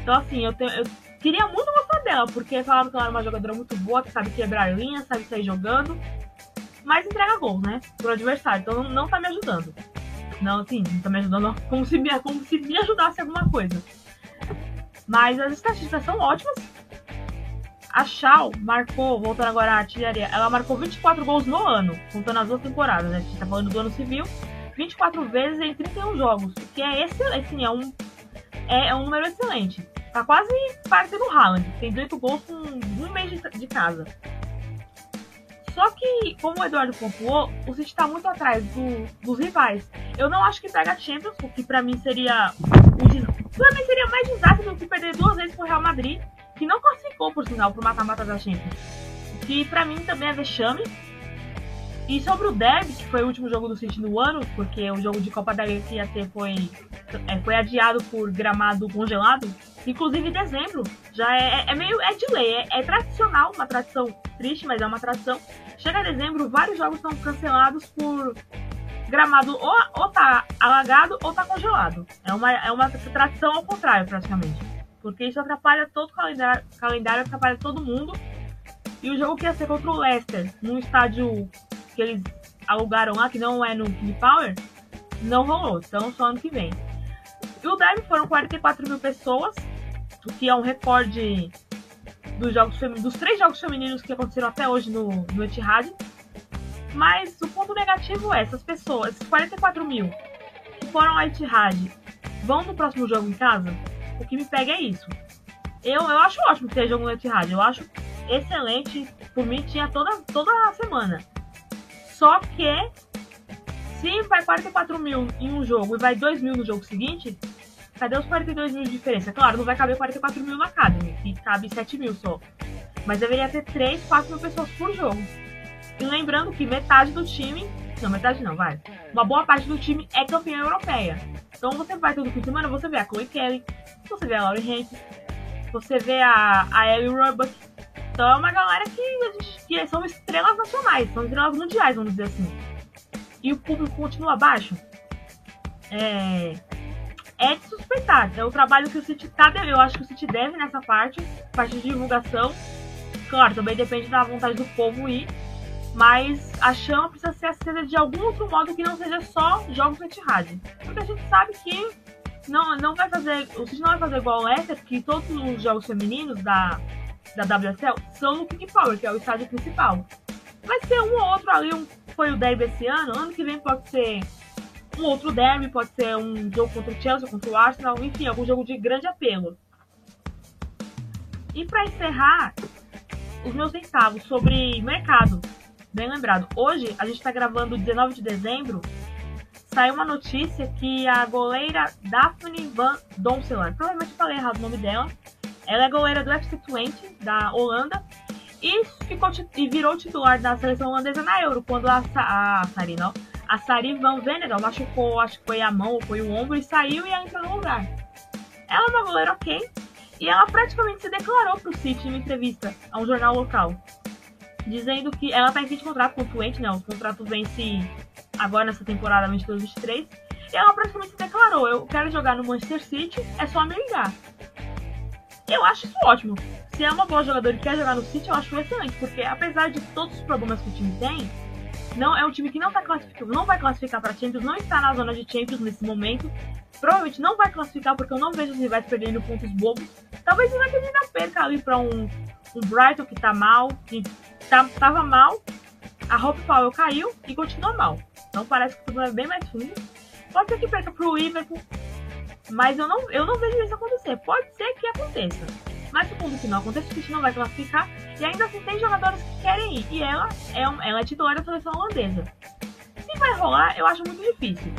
Então, assim, eu, tenho, eu Queria muito gostar dela, porque falaram que ela era uma jogadora muito boa, que sabe quebrar linhas, sabe sair jogando. Mas entrega gols, né? Pro adversário. Então não, não tá me ajudando. Não, assim, não tá me ajudando <laughs> como se me, como se me ajudasse alguma coisa. Mas as estatísticas são ótimas. A Shaw marcou, voltando agora à artilharia, ela marcou 24 gols no ano, contando as duas temporadas, né? A gente tá falando do ano civil. 24 vezes em 31 jogos, o que é excelente, assim, é um, é, é um número excelente. Tá quase parecendo o Haaland. Tem 18 gols com um mês de, casa. Só que, como o Eduardo pontuou, o City tá muito atrás do, dos rivais. Eu não acho que pega a Champions, o que pra mim seria. O, pra mim seria mais desastre do que perder duas vezes pro Real Madrid, que não classificou, por sinal, pro mata-mata da Champions. Que pra mim também é vexame. E sobre o Derby, que foi o último jogo do City no ano, porque o jogo de Copa da Liga que ia ter foi, é, foi adiado por gramado congelado. Inclusive em dezembro, já é, é meio é de lei, é, é, tradicional, uma tradição triste, mas é uma tradição. Chega dezembro, vários jogos são cancelados por gramado ou, ou tá alagado ou tá congelado. É uma, é uma tradição ao contrário, praticamente. Porque isso atrapalha todo o calendário, calendário atrapalha todo mundo. E o jogo que ia ser contra o Leicester, num estádio que eles alugaram lá, que não é no King Power, não rolou. Então só ano que vem. E o Derby foram 44 mil pessoas, o que é um recorde dos, jogos dos três jogos femininos que aconteceram até hoje no, no Etihad. Mas o ponto negativo é essas pessoas, esses 44 mil que foram ao Etihad, vão no próximo jogo em casa? O que me pega é isso. Eu, eu acho ótimo ter jogo no Etihad, eu acho excelente. Por mim, tinha toda, toda semana. Só que se vai 44 mil em um jogo e vai 2 mil no jogo seguinte, cadê os 42 mil de diferença? Claro, não vai caber 44 mil na Academy, que cabe 7 mil só. Mas deveria ter 3, 4 mil pessoas por jogo. E lembrando que metade do time. Não, metade não, vai. Uma boa parte do time é campeã europeia. Então você vai todo fim de semana, você vê a Chloe Kelly, você vê a Laurie Hank, você vê a, a Ellie Roebuck, então é uma galera que, que são estrelas nacionais, são estrelas mundiais, vamos dizer assim. e o público continua baixo, é, é de suspeitar. É o trabalho que o City tá devendo. Eu acho que o City deve nessa parte, parte de divulgação. Claro, também depende da vontade do povo ir. Mas a chama precisa ser acesa de algum outro modo que não seja só jogos rádio. Porque a gente sabe que não, não vai fazer. O City não vai fazer igual o Leicester, que todos os jogos femininos da, da WSL são no King Power, que é o estádio principal. Vai ser um ou outro ali, um, foi o derby esse ano, ano que vem pode ser um outro derby, pode ser um jogo contra o Chelsea, contra o Arsenal, enfim, algum jogo de grande apelo. E para encerrar, os meus centavos sobre mercado. Bem lembrado, hoje a gente está gravando 19 de dezembro. Saiu uma notícia que a goleira Daphne Van Doncelar, provavelmente falei errado o nome dela, ela é goleira do FC Twente, da Holanda, e, ficou, e virou titular da seleção holandesa na Euro, quando a, a, a Sarina, a Sari Van machucou, acho que foi a mão ou foi o ombro, e saiu e ela entrou no lugar. Ela é uma goleira ok, e ela praticamente se declarou para o City em uma entrevista a um jornal local, dizendo que ela está em fim de contrato com o Twente, né? O contrato vence agora nessa temporada 22-23, e ela praticamente se declarou: Eu quero jogar no Manchester City, é só me ligar. Eu acho isso ótimo. Se é uma boa jogadora e quer jogar no City, eu acho excelente, porque apesar de todos os problemas que o time tem, não, é um time que não tá classificando, não vai classificar para Champions, não está na zona de Champions nesse momento. Provavelmente não vai classificar porque eu não vejo os rivais perdendo pontos bobos. Talvez o United não perca ali para um, um Brighton que tá mal, que tá, tava mal. A Hope Powell caiu e continua mal. Então parece que o problema é bem mais fundo. Pode ser que perca pro Liverpool, mas eu não, eu não vejo isso acontecer. Pode ser que aconteça. Mas supondo que não aconteça, o City não vai classificar. E ainda assim tem jogadores que querem ir. E ela é, ela é titular da seleção holandesa. Se vai rolar, eu acho muito difícil.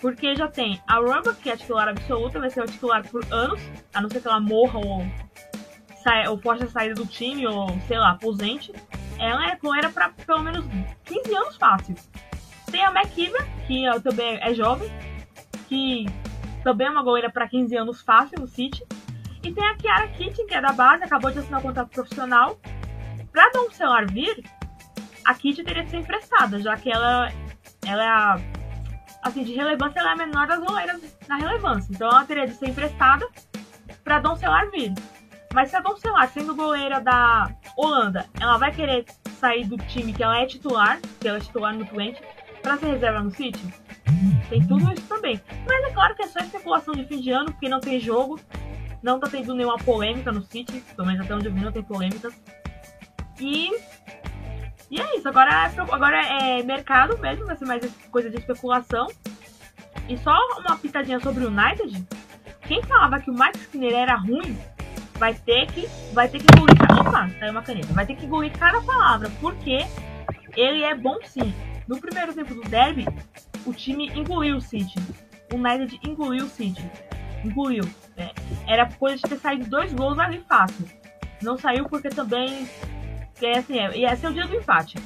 Porque já tem a Rumba, que é a titular absoluta, vai ser a titular por anos, a não ser que ela morra ou, saia, ou possa sair do time, ou sei lá, aposente. Ela é goleira para pelo menos 15 anos fácil. Tem a McKeever, que também é jovem, que também é uma goleira para 15 anos fácil no City. E tem a Kiara Kitchen, que é da base, acabou de assinar o um contrato profissional. Para Dom Celar vir, a Kitty teria que ser emprestada, já que ela, ela é a, assim, de relevância, ela é a menor das goleiras na relevância. Então ela teria de ser emprestada para Dom Celar vir. Mas se a Dom Celar, sendo goleira da Holanda, ela vai querer sair do time que ela é titular, que ela é titular no Twente, para ser reserva no City? Tem tudo isso também. Mas é claro que é só especulação de fim de ano, porque não tem jogo. Não tá tendo nenhuma polêmica no City, pelo menos até onde eu vi não tem polêmicas. E. E é isso, agora, é agora é mercado mesmo, vai ser mais coisa de especulação. E só uma pitadinha sobre o United. Quem falava que o Max Skinner era ruim, vai ter que. Vai ter que engolir. Opa, saiu uma caneta. Vai ter que engolir cada palavra, porque ele é bom sim. No primeiro tempo do derby, o time engoliu o City. O United engoliu o City. Engoliu. É, era coisa de ter saído dois gols ali fácil. Não saiu porque também. É, assim, é, ia ser o dia do empate.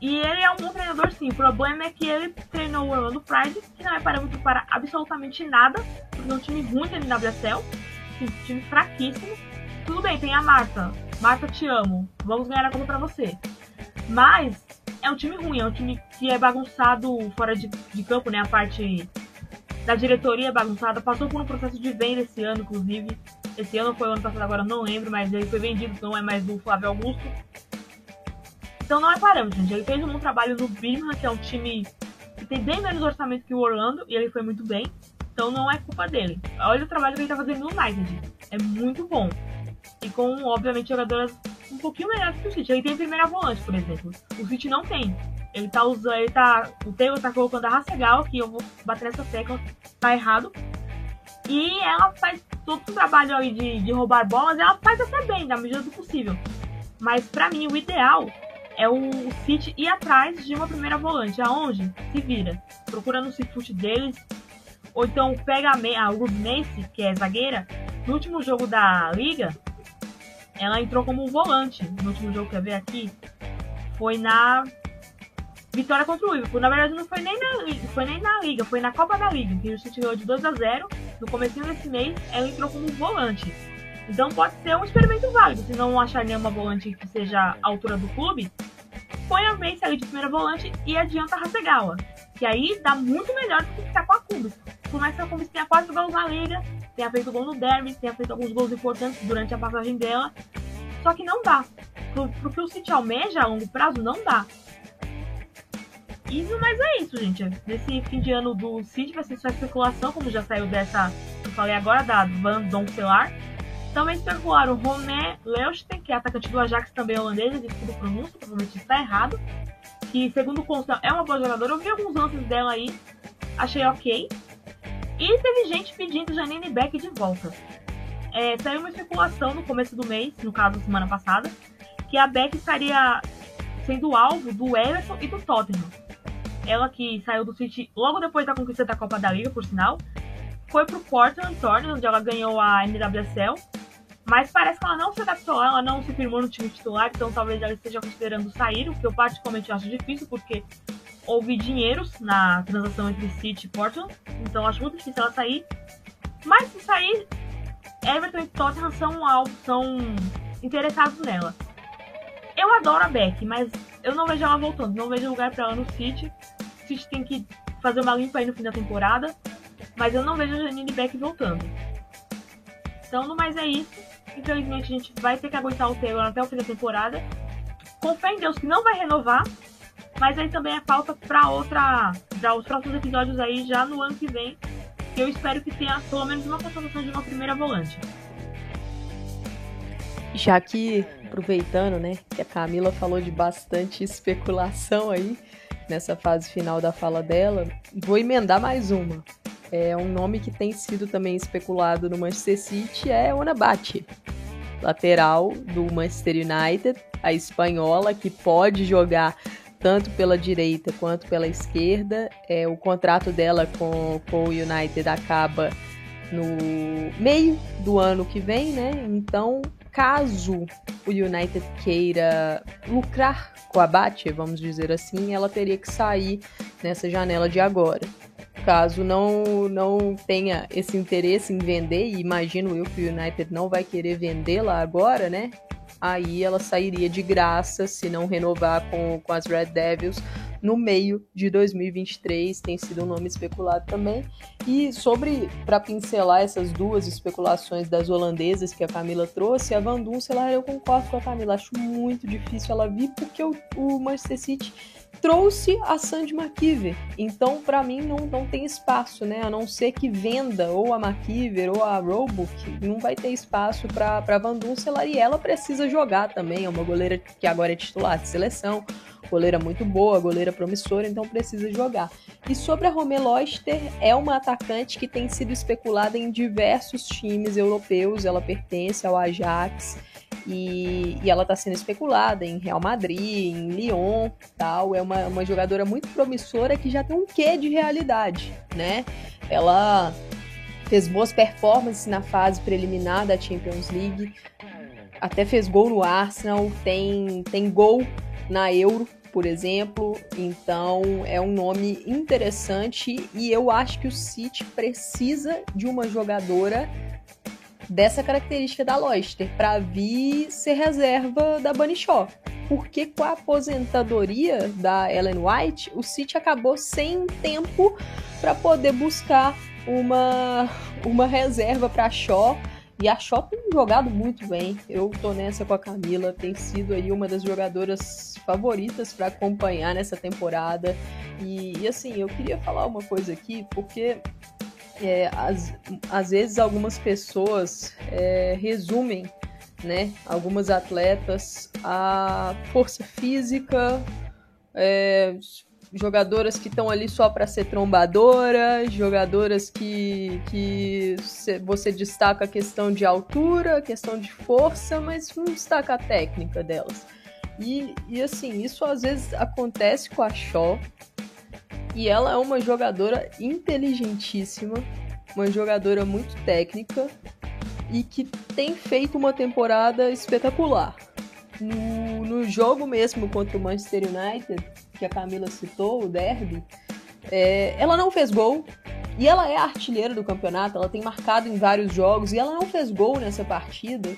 E ele é um bom treinador, sim. O problema é que ele treinou o Orlando Pride, que não é parâmetro para absolutamente nada, porque é um time ruim da NWSL, um time fraquíssimo. Tudo bem, tem a Marta. Marta, te amo. Vamos ganhar a Copa pra você. Mas é um time ruim, é um time que é bagunçado fora de, de campo, né? A parte da diretoria bagunçada, passou por um processo de venda esse ano, inclusive. Esse ano foi o ano passado, agora não lembro, mas ele foi vendido, não é mais do Flávio Augusto. Então não é parâmetro, gente. Ele fez um bom trabalho no Birmingham, que é um time que tem bem menos orçamento que o Orlando, e ele foi muito bem. Então não é culpa dele. Olha o trabalho que ele tá fazendo no United. É muito bom. E com, obviamente, jogadoras um pouquinho melhores que o City. Ele tem primeira volante, por exemplo. O City não tem. Ele tá usando, ele tá, o Taylor tá colocando a Rassegal, que eu vou bater nessa tecla, tá errado. E ela faz todo o trabalho aí de, de roubar bolas, ela faz até bem, na medida do possível. Mas para mim, o ideal é o City ir atrás de uma primeira volante. Aonde? Se vira. Procura no Cifute deles. Ou então pega a, a Mace, que é zagueira. No último jogo da Liga, ela entrou como volante. No último jogo que eu ver aqui, foi na vitória contra o Liverpool. Na verdade, não foi nem na, foi nem na Liga, foi na Copa da Liga, que o City ganhou de 2 a 0 No começo desse mês, ela entrou como volante. Então pode ser um experimento válido. Se não achar nenhuma volante que seja a altura do clube, põe a Vence ali de primeira volante e adianta a Hasegawa. Que aí dá muito melhor do que ficar com a mais que a tenha quatro gols na liga, tenha feito gol no derby, tenha feito alguns gols importantes durante a passagem dela. Só que não dá. Pro, pro que o City almeja a longo prazo, não dá. E mas é isso, gente. Nesse fim de ano do City vai ser só especulação, como já saiu dessa que eu falei agora, da Van Doncelar. Também especularam Romé Leuchten, que é atacante do Ajax, também holandesa, desculpa o pronúncio, provavelmente está errado. Que, segundo consta, é uma boa jogadora. Eu vi alguns lances dela aí, achei ok. E teve gente pedindo Janine Beck de volta. É, saiu uma especulação no começo do mês, no caso, semana passada, que a Beck estaria sendo alvo do Everton e do Tottenham. Ela que saiu do City logo depois da conquista da Copa da Liga, por sinal, foi pro Portland Thorns, onde ela ganhou a NWSL, mas parece que ela não se adaptou, ela não se firmou no time titular, então talvez ela esteja considerando sair, o que eu particularmente acho difícil, porque houve dinheiros na transação entre City e Portland, então acho muito difícil ela sair. Mas se sair, Everton e Tottenham são, são interessados nela. Eu adoro a Beck, mas eu não vejo ela voltando, não vejo lugar para ela no City. O City tem que fazer uma limpa aí no fim da temporada, mas eu não vejo a Janine Beck voltando. Então, no mais é isso. Infelizmente, a gente vai ter que aguentar o Taylor até o fim da temporada. Com fé em Deus que não vai renovar, mas aí também é falta para outra, para os próximos episódios aí já no ano que vem, que eu espero que tenha pelo menos uma contratação de uma primeira volante. Já que, aproveitando, né, que a Camila falou de bastante especulação aí nessa fase final da fala dela, vou emendar mais uma. É um nome que tem sido também especulado no Manchester City é Onabate, lateral do Manchester United, a espanhola que pode jogar tanto pela direita quanto pela esquerda. É, o contrato dela com, com o United acaba no meio do ano que vem, né? Então, caso o United queira lucrar com a Bate, vamos dizer assim, ela teria que sair nessa janela de agora. Caso não, não tenha esse interesse em vender, e imagino eu que o United não vai querer vendê-la agora, né? Aí ela sairia de graça se não renovar com, com as Red Devils no meio de 2023, tem sido um nome especulado também. E sobre, para pincelar essas duas especulações das holandesas que a Camila trouxe, a Van Dunselaar, eu concordo com a Camila, acho muito difícil ela vir, porque o, o Manchester City trouxe a Sandy McKeever. Então, para mim, não, não tem espaço, né? A não ser que venda ou a McKeever ou a Roebuck, não vai ter espaço para Van Duncelar e ela precisa jogar também. É uma goleira que agora é titular de seleção, goleira muito boa, goleira promissora, então precisa jogar. E sobre a Romé Loster, é uma atacante que tem sido especulada em diversos times europeus, ela pertence ao Ajax. E, e ela está sendo especulada em Real Madrid, em Lyon, tal. É uma, uma jogadora muito promissora que já tem um quê de realidade, né? Ela fez boas performances na fase preliminar da Champions League, até fez gol no Arsenal, tem, tem gol na Euro, por exemplo. Então é um nome interessante e eu acho que o City precisa de uma jogadora dessa característica da Loster para vir ser reserva da Bunny Shaw. Porque com a aposentadoria da Ellen White, o City acabou sem tempo para poder buscar uma, uma reserva para Shaw. E a Shaw tem jogado muito bem. Eu tô nessa com a Camila, tem sido aí uma das jogadoras favoritas para acompanhar nessa temporada. E, e assim, eu queria falar uma coisa aqui, porque é, às, às vezes algumas pessoas é, resumem né, algumas atletas a força física, é, jogadoras que estão ali só para ser trombadora, jogadoras que, que você destaca a questão de altura, a questão de força, mas não destaca a técnica delas. E, e assim, isso às vezes acontece com a Shaw, e ela é uma jogadora inteligentíssima, uma jogadora muito técnica e que tem feito uma temporada espetacular. No, no jogo mesmo contra o Manchester United, que a Camila citou, o derby, é, ela não fez gol, E ela é artilheira do campeonato, ela tem marcado em vários jogos e ela não fez gol nessa partida.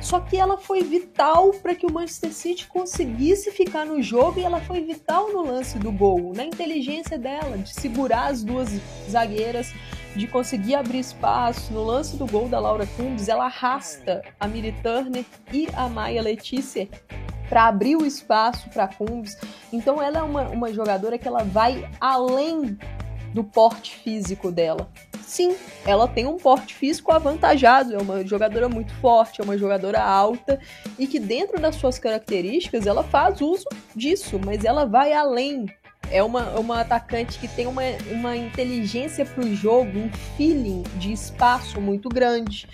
Só que ela foi vital para que o Manchester City conseguisse ficar no jogo e ela foi vital no lance do gol, na inteligência dela de segurar as duas zagueiras, de conseguir abrir espaço. No lance do gol da Laura Cumbs, ela arrasta a Miri Turner e a Maia Letícia para abrir o espaço para Cumbs. Então ela é uma, uma jogadora que ela vai além do porte físico dela. Sim, ela tem um porte físico avantajado, é uma jogadora muito forte, é uma jogadora alta e que dentro das suas características ela faz uso disso, mas ela vai além. É uma, uma atacante que tem uma, uma inteligência para o jogo, um feeling de espaço muito grande.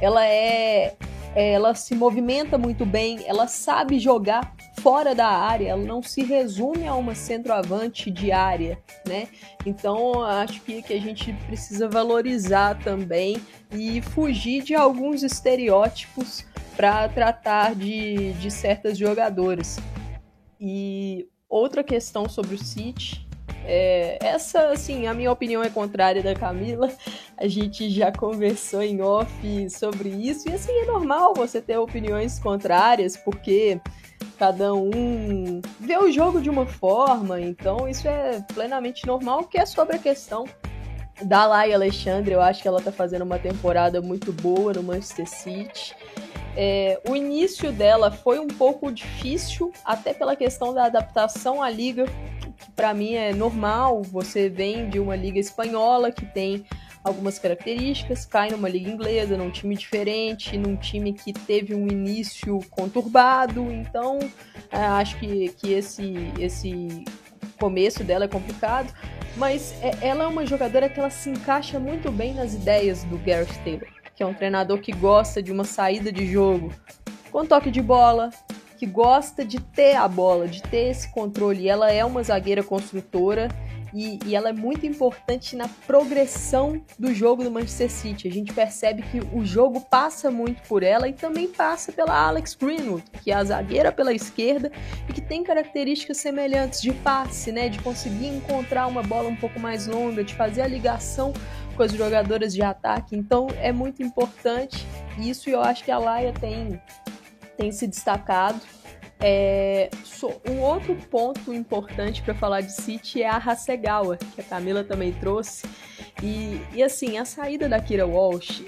Ela é ela se movimenta muito bem, ela sabe jogar fora da área, ela não se resume a uma centroavante de área, né? Então acho que, que a gente precisa valorizar também e fugir de alguns estereótipos para tratar de, de certas jogadoras. E outra questão sobre o City é, essa, assim, a minha opinião é contrária da Camila. A gente já conversou em off sobre isso. E, assim, é normal você ter opiniões contrárias, porque cada um vê o jogo de uma forma, então isso é plenamente normal, que é sobre a questão da Laia Alexandre, eu acho que ela tá fazendo uma temporada muito boa no Manchester City. É, o início dela foi um pouco difícil, até pela questão da adaptação à liga, que para mim é normal. Você vem de uma liga espanhola que tem algumas características, cai numa liga inglesa, num time diferente, num time que teve um início conturbado, então é, acho que, que esse, esse começo dela é complicado, mas é, ela é uma jogadora que ela se encaixa muito bem nas ideias do Gareth Taylor, que é um treinador que gosta de uma saída de jogo com toque de bola, que gosta de ter a bola, de ter esse controle. Ela é uma zagueira construtora e, e, ela é muito importante na progressão do jogo do Manchester City. A gente percebe que o jogo passa muito por ela e também passa pela Alex Greenwood, que é a zagueira pela esquerda e que tem características semelhantes de passe, né, de conseguir encontrar uma bola um pouco mais longa, de fazer a ligação com as jogadoras de ataque. Então é muito importante isso e eu acho que a Laia tem, tem se destacado. É, um outro ponto importante para falar de City é a Hasegawa, que a Camila também trouxe. E, e assim, a saída da Kira Walsh,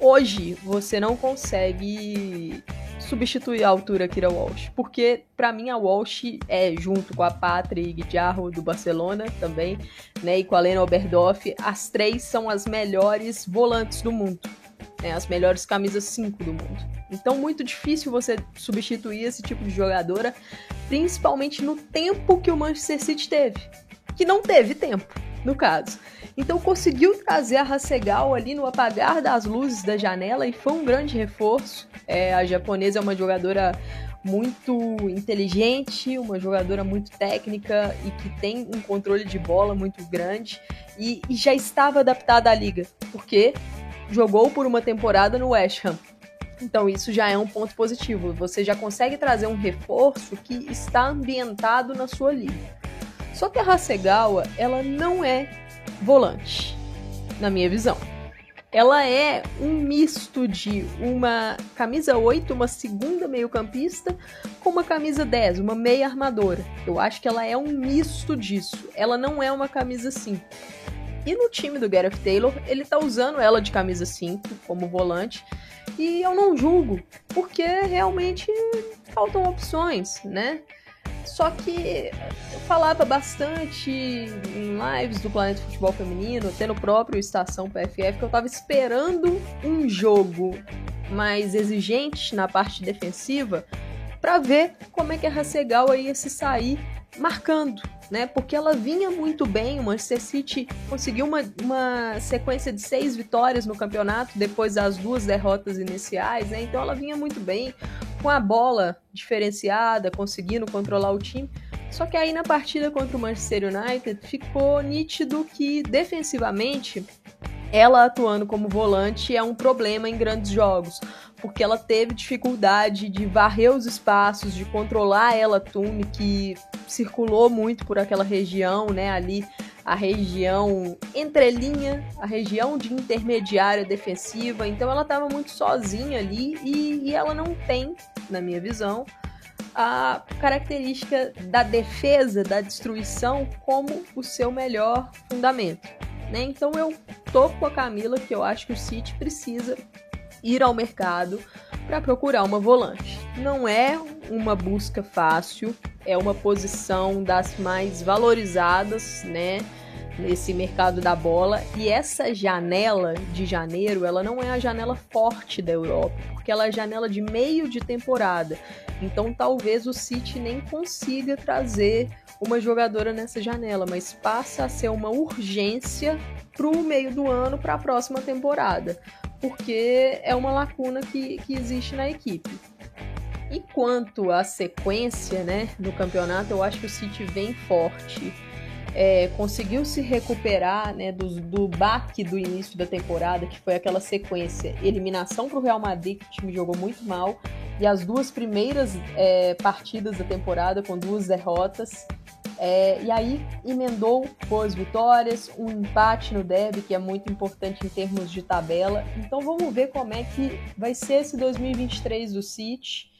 hoje você não consegue substituir a altura Kira Walsh, porque para mim a Walsh é junto com a Patrick Jarro do Barcelona também, né, e com a Lena Oberdoff, as três são as melhores volantes do mundo né, as melhores camisas 5 do mundo. Então, muito difícil você substituir esse tipo de jogadora, principalmente no tempo que o Manchester City teve, que não teve tempo, no caso. Então, conseguiu trazer a Hasegal ali no apagar das luzes da janela e foi um grande reforço. É, a japonesa é uma jogadora muito inteligente, uma jogadora muito técnica e que tem um controle de bola muito grande e, e já estava adaptada à liga, porque jogou por uma temporada no West Ham. Então isso já é um ponto positivo. Você já consegue trazer um reforço que está ambientado na sua liga. Só que a Hasegawa, ela não é volante, na minha visão. Ela é um misto de uma camisa 8, uma segunda meio-campista, com uma camisa 10, uma meia armadora. Eu acho que ela é um misto disso. Ela não é uma camisa 5. E no time do Gareth Taylor, ele tá usando ela de camisa 5 como volante. E eu não julgo, porque realmente faltam opções, né? Só que eu falava bastante em lives do Planeta Futebol Feminino, até no próprio Estação PFF, que eu tava esperando um jogo mais exigente na parte defensiva para ver como é que a Hasegawa ia se sair marcando, né? Porque ela vinha muito bem, o Manchester City conseguiu uma, uma sequência de seis vitórias no campeonato depois das duas derrotas iniciais, né? Então ela vinha muito bem, com a bola diferenciada, conseguindo controlar o time. Só que aí na partida contra o Manchester United ficou nítido que defensivamente ela atuando como volante é um problema em grandes jogos, porque ela teve dificuldade de varrer os espaços, de controlar ela Tune, que circulou muito por aquela região, né, ali a região entrelinha, a região de intermediária defensiva, então ela estava muito sozinha ali e, e ela não tem, na minha visão, a característica da defesa, da destruição como o seu melhor fundamento. Né? Então eu tô com a Camila que eu acho que o City precisa ir ao mercado para procurar uma volante. Não é uma busca fácil, é uma posição das mais valorizadas, né? Nesse mercado da bola. E essa janela de janeiro, ela não é a janela forte da Europa, porque ela é a janela de meio de temporada. Então talvez o City nem consiga trazer uma jogadora nessa janela, mas passa a ser uma urgência para o meio do ano, para a próxima temporada, porque é uma lacuna que, que existe na equipe. E quanto à sequência né, do campeonato, eu acho que o City vem forte. É, conseguiu se recuperar né, do, do baque do início da temporada, que foi aquela sequência: eliminação para o Real Madrid, que o time jogou muito mal, e as duas primeiras é, partidas da temporada com duas derrotas. É, e aí emendou boas vitórias, um empate no derby, que é muito importante em termos de tabela. Então vamos ver como é que vai ser esse 2023 do City.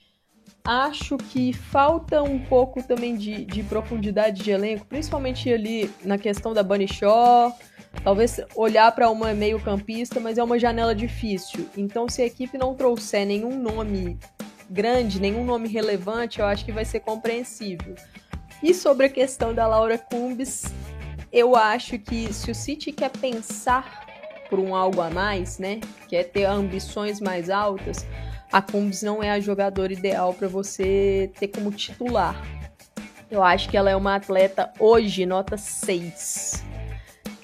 Acho que falta um pouco também de, de profundidade de elenco, principalmente ali na questão da Bunny Shaw. Talvez olhar para uma meio-campista, mas é uma janela difícil. Então, se a equipe não trouxer nenhum nome grande, nenhum nome relevante, eu acho que vai ser compreensível. E sobre a questão da Laura Cumbis, eu acho que se o City quer pensar por um algo a mais, né, quer ter ambições mais altas, a Cumbis não é a jogadora ideal para você ter como titular. Eu acho que ela é uma atleta hoje nota 6.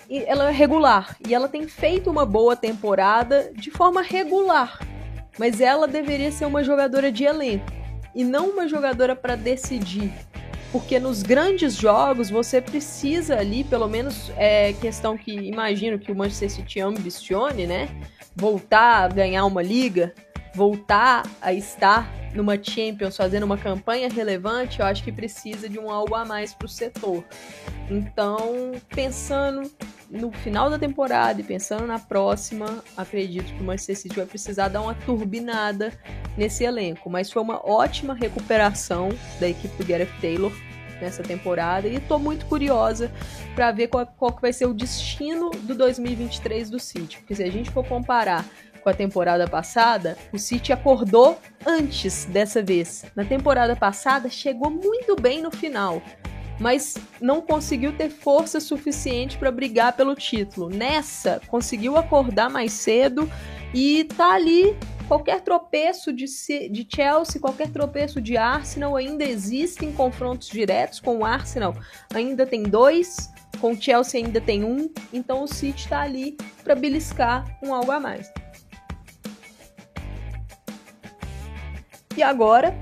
E ela é regular e ela tem feito uma boa temporada de forma regular mas ela deveria ser uma jogadora de elenco e não uma jogadora para decidir. Porque nos grandes jogos você precisa ali, pelo menos é questão que imagino que o Manchester City ambicione, né? Voltar a ganhar uma liga, voltar a estar numa Champions fazendo uma campanha relevante, eu acho que precisa de um algo a mais para o setor. Então, pensando no final da temporada e pensando na próxima, acredito que o Manchester City vai precisar dar uma turbinada nesse elenco. Mas foi uma ótima recuperação da equipe do Gareth Taylor nessa temporada e estou muito curiosa para ver qual, qual vai ser o destino do 2023 do City. Porque se a gente for comparar com a temporada passada, o City acordou antes dessa vez. Na temporada passada, chegou muito bem no final mas não conseguiu ter força suficiente para brigar pelo título. Nessa, conseguiu acordar mais cedo e tá ali. Qualquer tropeço de, de Chelsea, qualquer tropeço de Arsenal, ainda existem confrontos diretos com o Arsenal. Ainda tem dois, com o Chelsea ainda tem um, então o City está ali para beliscar um algo a mais. E agora,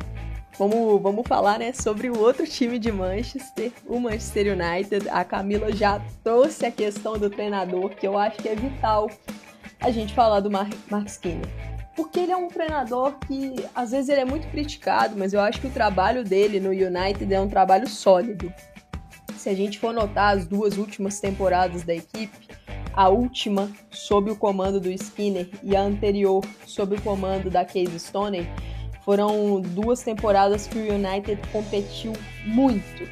Vamos, vamos falar né, sobre o outro time de Manchester, o Manchester United. A Camila já trouxe a questão do treinador, que eu acho que é vital a gente falar do Mar Mark Skinner. Porque ele é um treinador que às vezes ele é muito criticado, mas eu acho que o trabalho dele no United é um trabalho sólido. Se a gente for notar as duas últimas temporadas da equipe, a última sob o comando do Skinner e a anterior sob o comando da Casey Stoney, foram duas temporadas que o United competiu muito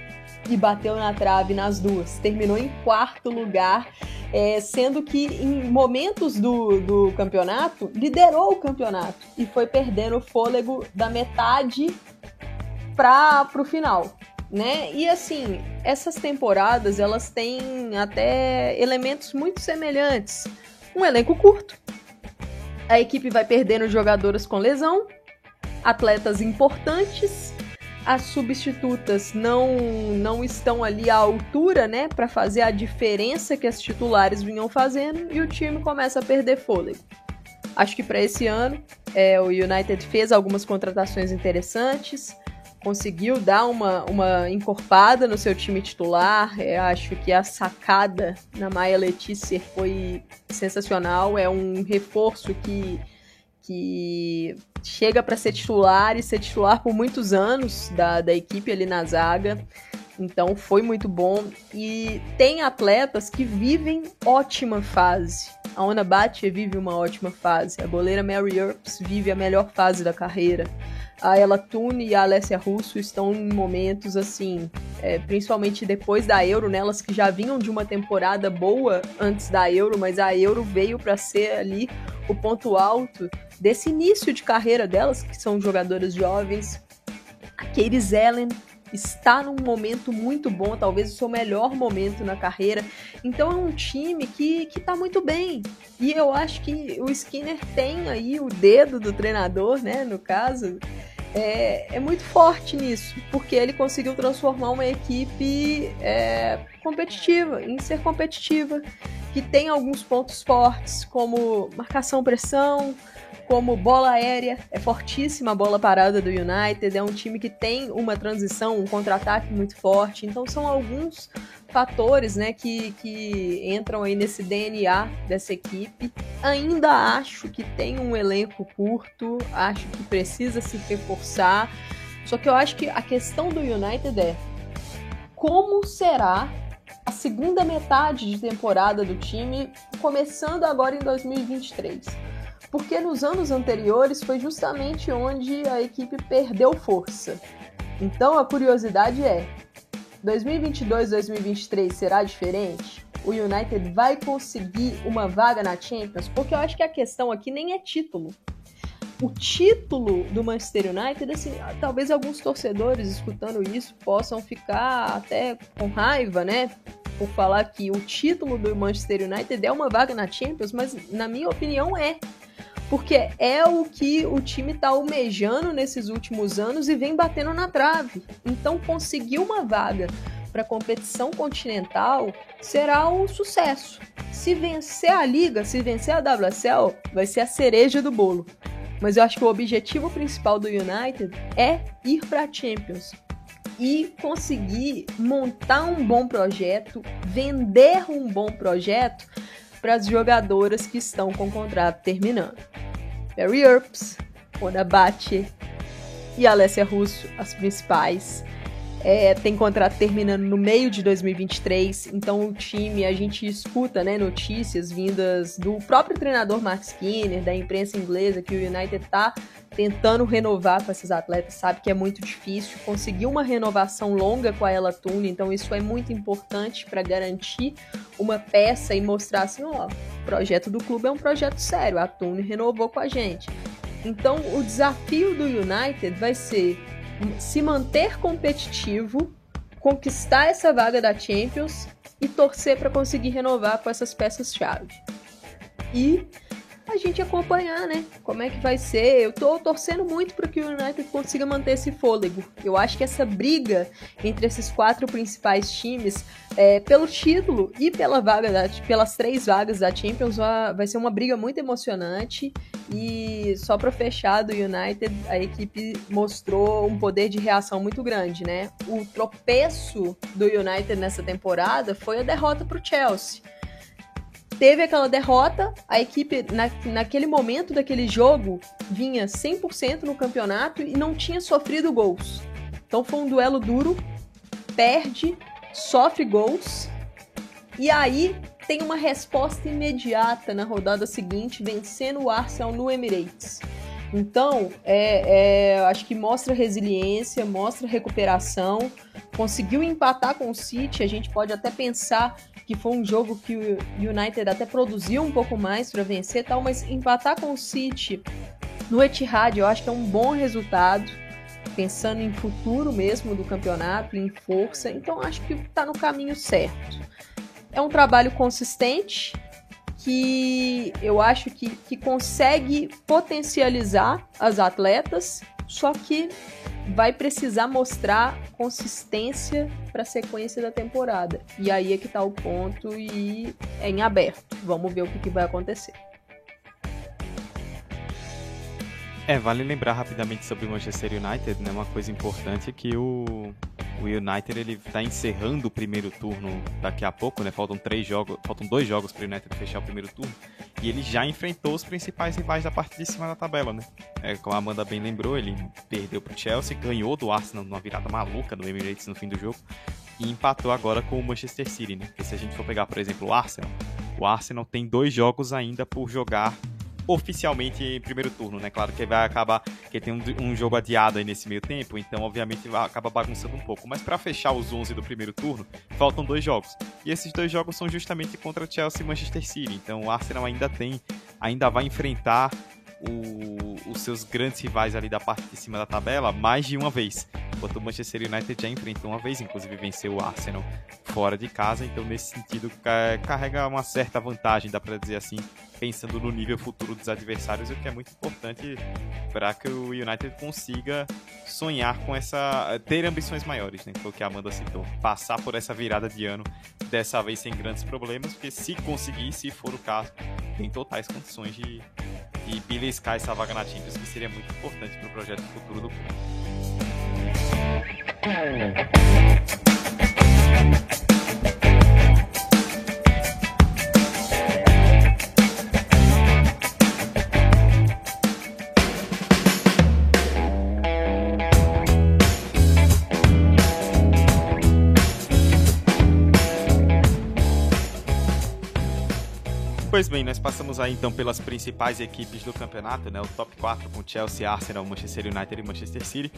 e bateu na trave nas duas. Terminou em quarto lugar, é, sendo que em momentos do, do campeonato liderou o campeonato e foi perdendo o fôlego da metade para o final. Né? E assim, essas temporadas elas têm até elementos muito semelhantes. Um elenco curto, a equipe vai perdendo jogadoras com lesão, atletas importantes. As substitutas não não estão ali à altura, né, para fazer a diferença que as titulares vinham fazendo e o time começa a perder fôlego. Acho que para esse ano é, o United fez algumas contratações interessantes, conseguiu dar uma, uma encorpada no seu time titular. É, acho que a sacada na Maia Letícia foi sensacional. É um reforço que que chega para ser titular e ser titular por muitos anos da, da equipe ali na zaga. Então foi muito bom. E tem atletas que vivem ótima fase. A Ona Batia vive uma ótima fase. A goleira Mary Earps vive a melhor fase da carreira. A Ella Tune e a Alessia Russo estão em momentos assim, é, principalmente depois da Euro, né, que já vinham de uma temporada boa antes da Euro, mas a Euro veio para ser ali o ponto alto desse início de carreira delas, que são jogadoras jovens. A Katie Zellen está num momento muito bom, talvez o seu melhor momento na carreira. Então é um time que, que tá muito bem. E eu acho que o Skinner tem aí o dedo do treinador, né? No caso, é, é muito forte nisso, porque ele conseguiu transformar uma equipe é, competitiva, em ser competitiva, que tem alguns pontos fortes, como marcação-pressão, como bola aérea, é fortíssima a bola parada do United, é um time que tem uma transição, um contra-ataque muito forte, então são alguns fatores né, que, que entram aí nesse DNA dessa equipe. Ainda acho que tem um elenco curto, acho que precisa se reforçar, só que eu acho que a questão do United é como será a segunda metade de temporada do time, começando agora em 2023 porque nos anos anteriores foi justamente onde a equipe perdeu força. Então a curiosidade é: 2022-2023 será diferente? O United vai conseguir uma vaga na Champions? Porque eu acho que a questão aqui nem é título. O título do Manchester United, assim, talvez alguns torcedores escutando isso possam ficar até com raiva, né? Por falar que o título do Manchester United é uma vaga na Champions, mas na minha opinião é porque é o que o time está almejando nesses últimos anos e vem batendo na trave. Então, conseguir uma vaga para competição continental será um sucesso. Se vencer a liga, se vencer a WSL, vai ser a cereja do bolo. Mas eu acho que o objetivo principal do United é ir para a Champions e conseguir montar um bom projeto, vender um bom projeto para as jogadoras que estão com o contrato terminando. Mary Earps, Bate e Alessia Russo, as principais. É, tem contrato terminando no meio de 2023, então o time, a gente escuta né, notícias vindas do próprio treinador Mark Skinner, da imprensa inglesa, que o United está tentando renovar com esses atletas, sabe que é muito difícil. Conseguir uma renovação longa com a Ella Tune, então isso é muito importante para garantir uma peça e mostrar assim: ó, o projeto do clube é um projeto sério, a Tune renovou com a gente. Então o desafio do United vai ser se manter competitivo, conquistar essa vaga da Champions e torcer para conseguir renovar com essas peças-chave. E a gente acompanhar, né? Como é que vai ser. Eu tô torcendo muito para que o United consiga manter esse fôlego. Eu acho que essa briga entre esses quatro principais times, é, pelo título e pela vaga da, pelas três vagas da Champions, vai ser uma briga muito emocionante. E só para fechar do United, a equipe mostrou um poder de reação muito grande, né? O tropeço do United nessa temporada foi a derrota para o Chelsea teve aquela derrota, a equipe na, naquele momento daquele jogo vinha 100% no campeonato e não tinha sofrido gols. Então foi um duelo duro, perde, sofre gols e aí tem uma resposta imediata na rodada seguinte, vencendo o Arsenal no Emirates. Então, é, é, acho que mostra resiliência, mostra recuperação. Conseguiu empatar com o City. A gente pode até pensar que foi um jogo que o United até produziu um pouco mais para vencer tal, mas empatar com o City no Etihad eu acho que é um bom resultado, pensando em futuro mesmo do campeonato, em força, então acho que está no caminho certo. É um trabalho consistente que eu acho que, que consegue potencializar as atletas, só que vai precisar mostrar consistência para a sequência da temporada. E aí é que tá o ponto e é em aberto. Vamos ver o que, que vai acontecer. É, vale lembrar rapidamente sobre o Manchester United, né? Uma coisa importante é que o, o United ele está encerrando o primeiro turno daqui a pouco, né? Faltam três jogos, faltam dois jogos para o United fechar o primeiro turno e ele já enfrentou os principais rivais da parte de cima da tabela, né? É, como a Amanda bem lembrou, ele perdeu para o Chelsea, ganhou do Arsenal numa virada maluca do Emirates no fim do jogo e empatou agora com o Manchester City, né? Porque se a gente for pegar, por exemplo, o Arsenal, o Arsenal tem dois jogos ainda por jogar oficialmente em primeiro turno, né? Claro que vai acabar que tem um, um, jogo adiado aí nesse meio tempo, então obviamente vai, acaba bagunçando um pouco. Mas para fechar os 11 do primeiro turno, faltam dois jogos. E esses dois jogos são justamente contra Chelsea e Manchester City. Então o Arsenal ainda tem, ainda vai enfrentar o, os seus grandes rivais ali da parte de cima da tabela mais de uma vez. Enquanto o Manchester United já enfrentou uma vez, inclusive venceu o Arsenal fora de casa, então nesse sentido carrega uma certa vantagem, dá para dizer assim, pensando no nível futuro dos adversários, o que é muito importante para que o United consiga sonhar com essa. ter ambições maiores, né? Foi o que a Amanda citou. Passar por essa virada de ano, dessa vez sem grandes problemas, porque se conseguir, se for o caso, tem totais condições de, de beliscar essa vaga na Champions, que seria muito importante para o projeto futuro do clube. Pois bem, nós passamos aí então pelas principais equipes do campeonato, né? O top 4 com Chelsea, Arsenal, Manchester United e Manchester City.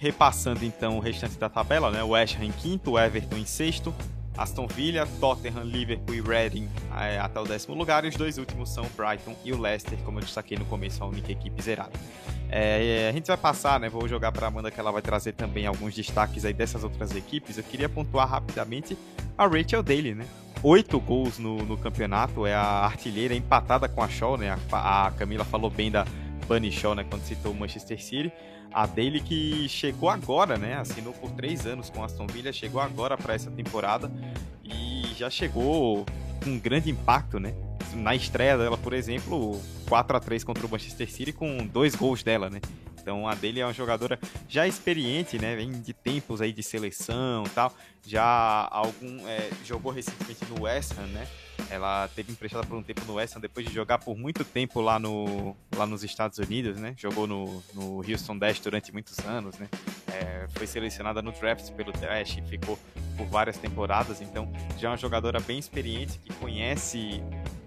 Repassando então o restante da tabela, né? West Ham em quinto, Everton em sexto, Aston Villa, Tottenham, Liverpool e Reading é, até o décimo lugar. E os dois últimos são o Brighton e o Leicester, como eu destaquei no começo, a única equipe zerada. É, a gente vai passar, né? Vou jogar para Amanda que ela vai trazer também alguns destaques aí dessas outras equipes. Eu queria pontuar rapidamente a Rachel Daly, né? Oito gols no, no, campeonato, é a artilheira empatada com a Shaw, né? A, a Camila falou bem da Bunny Shaw, né? Quando citou o Manchester City. A dele que chegou agora, né? Assinou por três anos com a Aston Villa, chegou agora para essa temporada e já chegou com um grande impacto, né? Na estreia dela, por exemplo, 4 a 3 contra o Manchester City com dois gols dela, né? Então a dele é uma jogadora já experiente, né? Vem de tempos aí de seleção tal. Já algum é, jogou recentemente no West Ham, né? Ela teve emprestada por um tempo no West Ham depois de jogar por muito tempo lá, no, lá nos Estados Unidos, né? Jogou no, no Houston Dash durante muitos anos, né? É, foi selecionada no draft pelo Dash e ficou por várias temporadas. Então já é uma jogadora bem experiente que conhece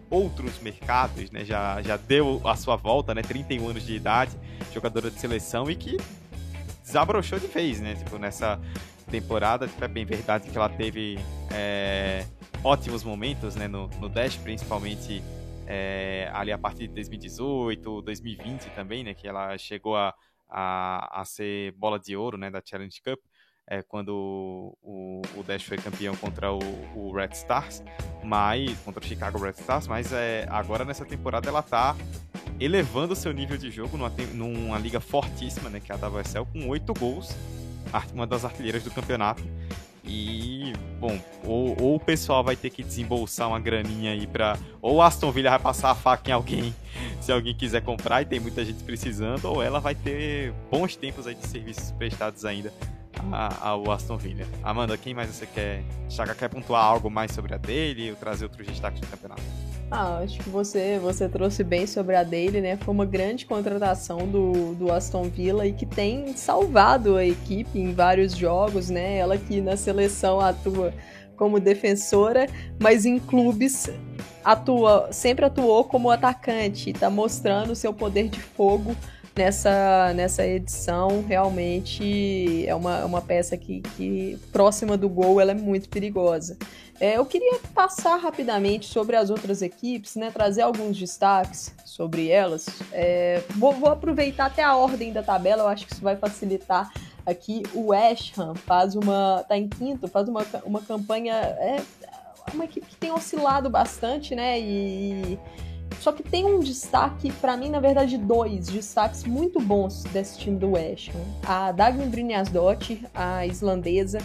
outros mercados, né? Já, já deu a sua volta, né? 31 anos de idade, jogadora de seleção e que desabrochou de vez, né? Tipo, nessa temporada, tipo, é bem verdade que ela teve é, ótimos momentos, né? No, no Dash, principalmente é, ali a partir de 2018, 2020 também, né? Que ela chegou a, a, a ser bola de ouro, né? Da Challenge Cup é, quando o, o, Dash foi campeão contra o, o, Red Stars, mas contra o Chicago Red Stars, mas é, agora nessa temporada ela está elevando seu nível de jogo numa, numa liga fortíssima, né, que é a WSL, com oito gols, uma das artilheiras do campeonato. E, bom, ou, ou, o pessoal vai ter que desembolsar uma graninha aí pra. Ou Aston Villa vai passar a faca em alguém, <laughs> se alguém quiser comprar e tem muita gente precisando, ou ela vai ter bons tempos aí de serviços prestados ainda ao Aston Villa. Amanda, quem mais você quer destacar? Quer pontuar algo mais sobre a dele ou trazer outros destaques do campeonato? Ah, acho que você, você trouxe bem sobre a dele, né? Foi uma grande contratação do, do Aston Villa e que tem salvado a equipe em vários jogos, né? Ela que na seleção atua como defensora, mas em clubes atua, sempre atuou como atacante, está mostrando seu poder de fogo nessa, nessa edição realmente é uma, uma peça que, que próxima do gol ela é muito perigosa. É, eu queria passar rapidamente sobre as outras equipes, né, trazer alguns destaques sobre elas. É, vou, vou aproveitar até a ordem da tabela, eu acho que isso vai facilitar aqui. O West Ham faz uma. tá em quinto, faz uma, uma campanha. É uma equipe que tem oscilado bastante, né? E só que tem um destaque, para mim, na verdade, dois destaques muito bons desse time do West Ham. A Dagny Brynjasdottir, a islandesa,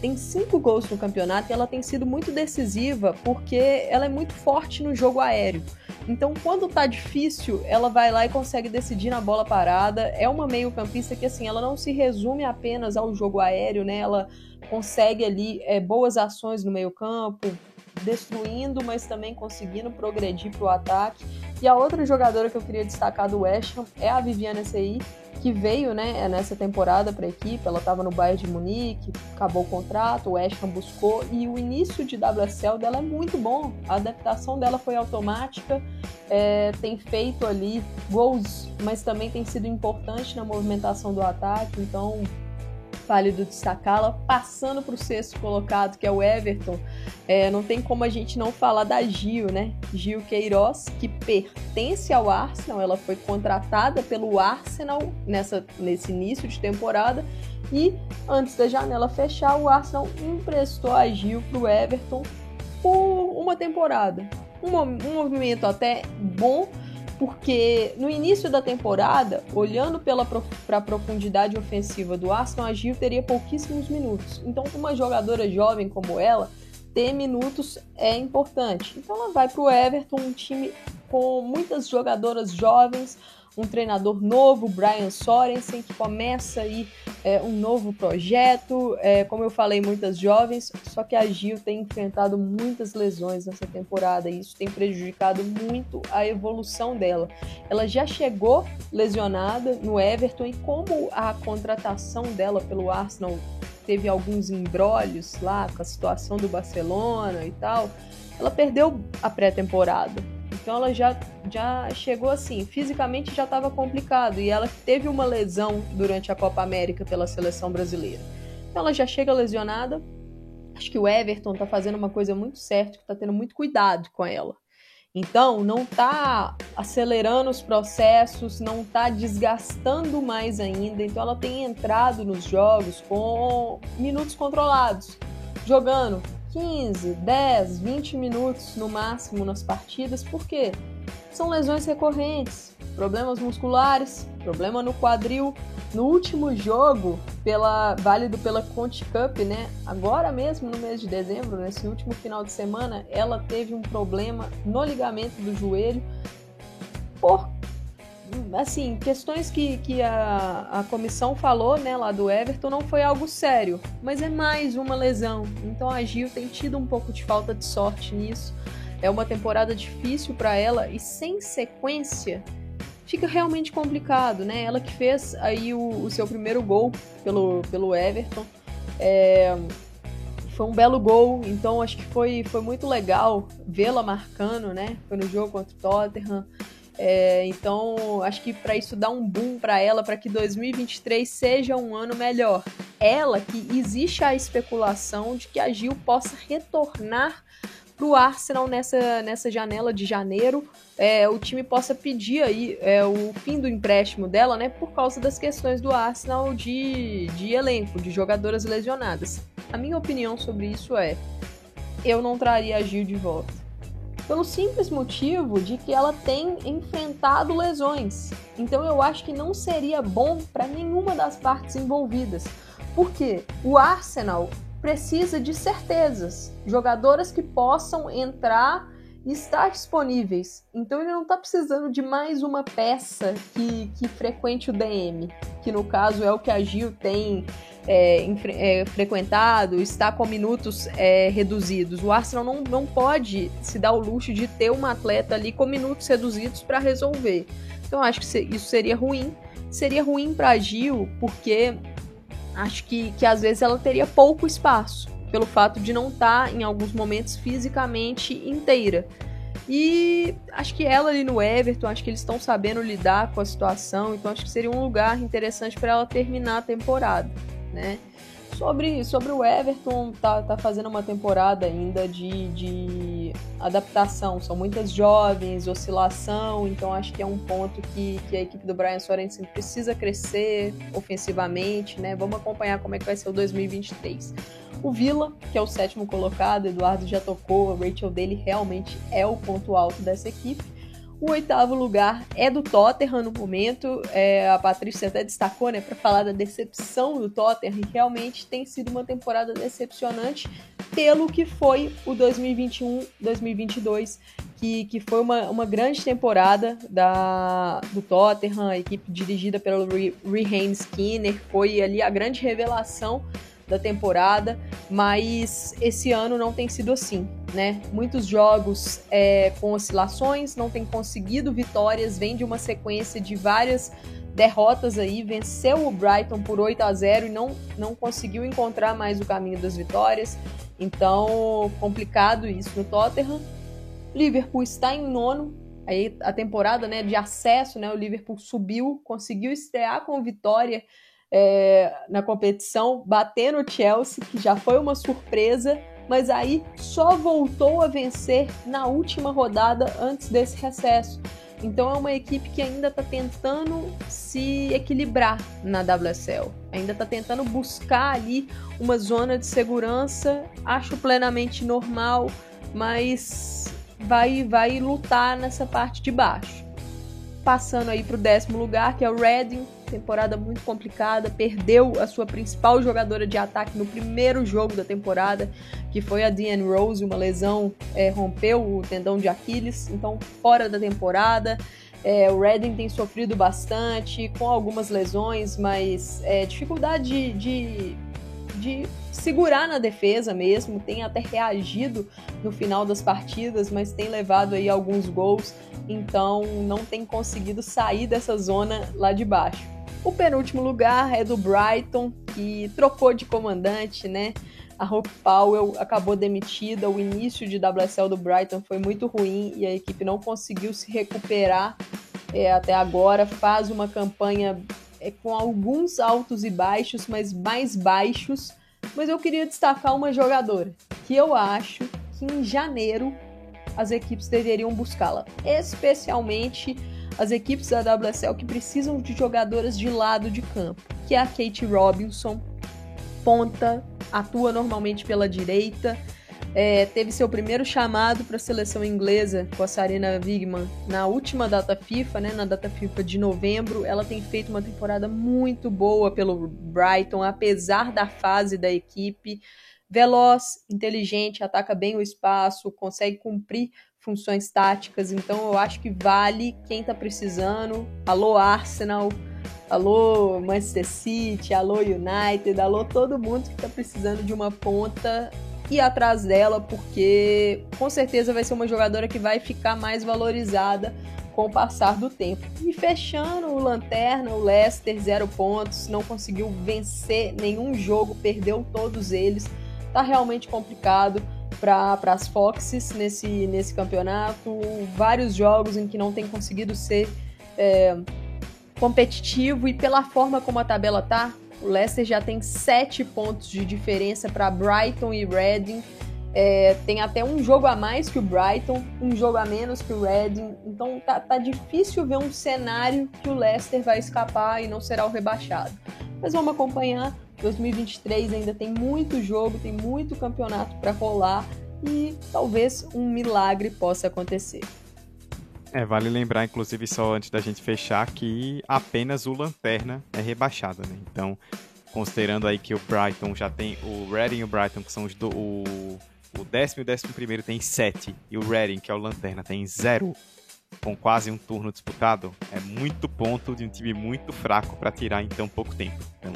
tem cinco gols no campeonato e ela tem sido muito decisiva porque ela é muito forte no jogo aéreo. Então, quando tá difícil, ela vai lá e consegue decidir na bola parada. É uma meio-campista que, assim, ela não se resume apenas ao jogo aéreo, né? Ela consegue ali é, boas ações no meio-campo, destruindo, mas também conseguindo progredir para o ataque. E a outra jogadora que eu queria destacar do West Ham é a Viviane Sei, que veio né, nessa temporada para a equipe. Ela estava no Bayern de Munique, acabou o contrato, o West Ham buscou e o início de WSL dela é muito bom. A adaptação dela foi automática, é, tem feito ali gols, mas também tem sido importante na movimentação do ataque. Então válido destacá-la. Passando para o sexto colocado, que é o Everton, é, não tem como a gente não falar da Gil, né? Gil Queiroz, que pertence ao Arsenal, ela foi contratada pelo Arsenal nessa, nesse início de temporada. E antes da janela fechar, o Arsenal emprestou a Gil para o Everton por uma temporada. Um, um movimento até bom, porque no início da temporada, olhando para a profundidade ofensiva do Arsenal, a Gil teria pouquíssimos minutos. Então, uma jogadora jovem como ela, ter minutos é importante. Então, ela vai para o Everton, um time com muitas jogadoras jovens, um treinador novo, Brian Sorensen, que começa aí é, um novo projeto. É, como eu falei, muitas jovens, só que a Gil tem enfrentado muitas lesões nessa temporada e isso tem prejudicado muito a evolução dela. Ela já chegou lesionada no Everton e como a contratação dela pelo Arsenal teve alguns embrólios lá com a situação do Barcelona e tal, ela perdeu a pré-temporada. Então ela já, já chegou assim, fisicamente já estava complicado e ela teve uma lesão durante a Copa América pela seleção brasileira. Então ela já chega lesionada. Acho que o Everton está fazendo uma coisa muito certa, que está tendo muito cuidado com ela. Então, não está acelerando os processos, não está desgastando mais ainda. Então, ela tem entrado nos jogos com minutos controlados, jogando 15, 10, 20 minutos no máximo nas partidas, porque são lesões recorrentes, problemas musculares, problema no quadril. No último jogo, pela válido pela Conte Cup, né? Agora mesmo no mês de dezembro, nesse último final de semana, ela teve um problema no ligamento do joelho por assim, questões que, que a, a comissão falou, né, lá do Everton, não foi algo sério, mas é mais uma lesão. Então a Gil tem tido um pouco de falta de sorte nisso. É uma temporada difícil para ela e sem sequência fica realmente complicado, né? Ela que fez aí o, o seu primeiro gol pelo, pelo Everton. É, foi um belo gol, então acho que foi, foi muito legal vê-la marcando, né? Foi no jogo contra o Tottenham. É, então, acho que para isso dar um boom para ela, para que 2023 seja um ano melhor. Ela que existe a especulação de que a Gil possa retornar para o Arsenal nessa, nessa janela de janeiro, é, o time possa pedir aí é, o fim do empréstimo dela, né, por causa das questões do Arsenal de, de elenco, de jogadoras lesionadas. A minha opinião sobre isso é: eu não traria a Gil de volta pelo simples motivo de que ela tem enfrentado lesões. Então eu acho que não seria bom para nenhuma das partes envolvidas. Porque o Arsenal precisa de certezas, jogadoras que possam entrar e estar disponíveis. Então ele não está precisando de mais uma peça que, que frequente o DM, que no caso é o que a Gil tem é, é, frequentado, está com minutos é, reduzidos. O Arsenal não, não pode se dar o luxo de ter uma atleta ali com minutos reduzidos para resolver. Então acho que isso seria ruim. Seria ruim para a Gil, porque acho que, que às vezes ela teria pouco espaço, pelo fato de não estar tá, em alguns momentos fisicamente inteira. E acho que ela ali no Everton, acho que eles estão sabendo lidar com a situação, então acho que seria um lugar interessante para ela terminar a temporada né? Sobre, sobre o Everton, tá, tá fazendo uma temporada ainda de, de adaptação. São muitas jovens, oscilação, então acho que é um ponto que, que a equipe do Brian Sorensen precisa crescer ofensivamente, né? Vamos acompanhar como é que vai ser o 2023. O Villa, que é o sétimo colocado, Eduardo já tocou, a Rachel dele realmente é o ponto alto dessa equipe. O oitavo lugar é do Tottenham no momento. É, a Patrícia até destacou, né, para falar da decepção do Tottenham. Realmente tem sido uma temporada decepcionante pelo que foi o 2021-2022, que, que foi uma, uma grande temporada da, do Tottenham, a equipe dirigida pelo Raheem Skinner. Foi ali a grande revelação da temporada, mas esse ano não tem sido assim, né? Muitos jogos é, com oscilações, não tem conseguido vitórias, vem de uma sequência de várias derrotas aí, venceu o Brighton por 8 a 0 e não, não conseguiu encontrar mais o caminho das vitórias. Então, complicado isso no Tottenham. Liverpool está em nono, aí a temporada né, de acesso, né, o Liverpool subiu, conseguiu estrear com vitória é, na competição, batendo o Chelsea, que já foi uma surpresa, mas aí só voltou a vencer na última rodada antes desse recesso. Então é uma equipe que ainda está tentando se equilibrar na WSL, ainda está tentando buscar ali uma zona de segurança. Acho plenamente normal, mas vai vai lutar nessa parte de baixo. Passando aí para o décimo lugar, que é o Reading, temporada muito complicada, perdeu a sua principal jogadora de ataque no primeiro jogo da temporada, que foi a Deanne Rose, uma lesão é, rompeu o tendão de Aquiles, então fora da temporada. É, o Redding tem sofrido bastante, com algumas lesões, mas é, dificuldade de, de, de segurar na defesa mesmo, tem até reagido no final das partidas, mas tem levado aí alguns gols, então não tem conseguido sair dessa zona lá de baixo. O penúltimo lugar é do Brighton, que trocou de comandante, né? A Hope Powell acabou demitida. O início de WSL do Brighton foi muito ruim e a equipe não conseguiu se recuperar é, até agora. Faz uma campanha é, com alguns altos e baixos, mas mais baixos. Mas eu queria destacar uma jogadora que eu acho que em janeiro as equipes deveriam buscá-la, especialmente as equipes da WSL que precisam de jogadoras de lado de campo, que é a Kate Robinson, ponta, atua normalmente pela direita, é, teve seu primeiro chamado para a seleção inglesa com a Sarina Wigman na última data FIFA, né, na data FIFA de novembro. Ela tem feito uma temporada muito boa pelo Brighton, apesar da fase da equipe. Veloz, inteligente, ataca bem o espaço, consegue cumprir funções táticas, então eu acho que vale quem tá precisando. Alô Arsenal, alô Manchester City, alô United, alô todo mundo que tá precisando de uma ponta e atrás dela, porque com certeza vai ser uma jogadora que vai ficar mais valorizada com o passar do tempo. E fechando o Lanterna, o Leicester, zero pontos, não conseguiu vencer nenhum jogo, perdeu todos eles. Tá realmente complicado para as Foxes nesse, nesse campeonato. Vários jogos em que não tem conseguido ser é, competitivo e pela forma como a tabela tá, o Leicester já tem sete pontos de diferença para Brighton e Reading. É, tem até um jogo a mais que o Brighton, um jogo a menos que o Reading. Então tá, tá difícil ver um cenário que o Leicester vai escapar e não será o rebaixado. Mas vamos acompanhar 2023 ainda tem muito jogo, tem muito campeonato para rolar e talvez um milagre possa acontecer. É, vale lembrar, inclusive, só antes da gente fechar, que apenas o Lanterna é rebaixado, né? Então, considerando aí que o Brighton já tem. O Reading e o Brighton, que são os do. O, o décimo e o décimo primeiro tem sete. E o Reading, que é o Lanterna, tem zero. Com quase um turno disputado. É muito ponto de um time muito fraco para tirar em tão pouco tempo. Então,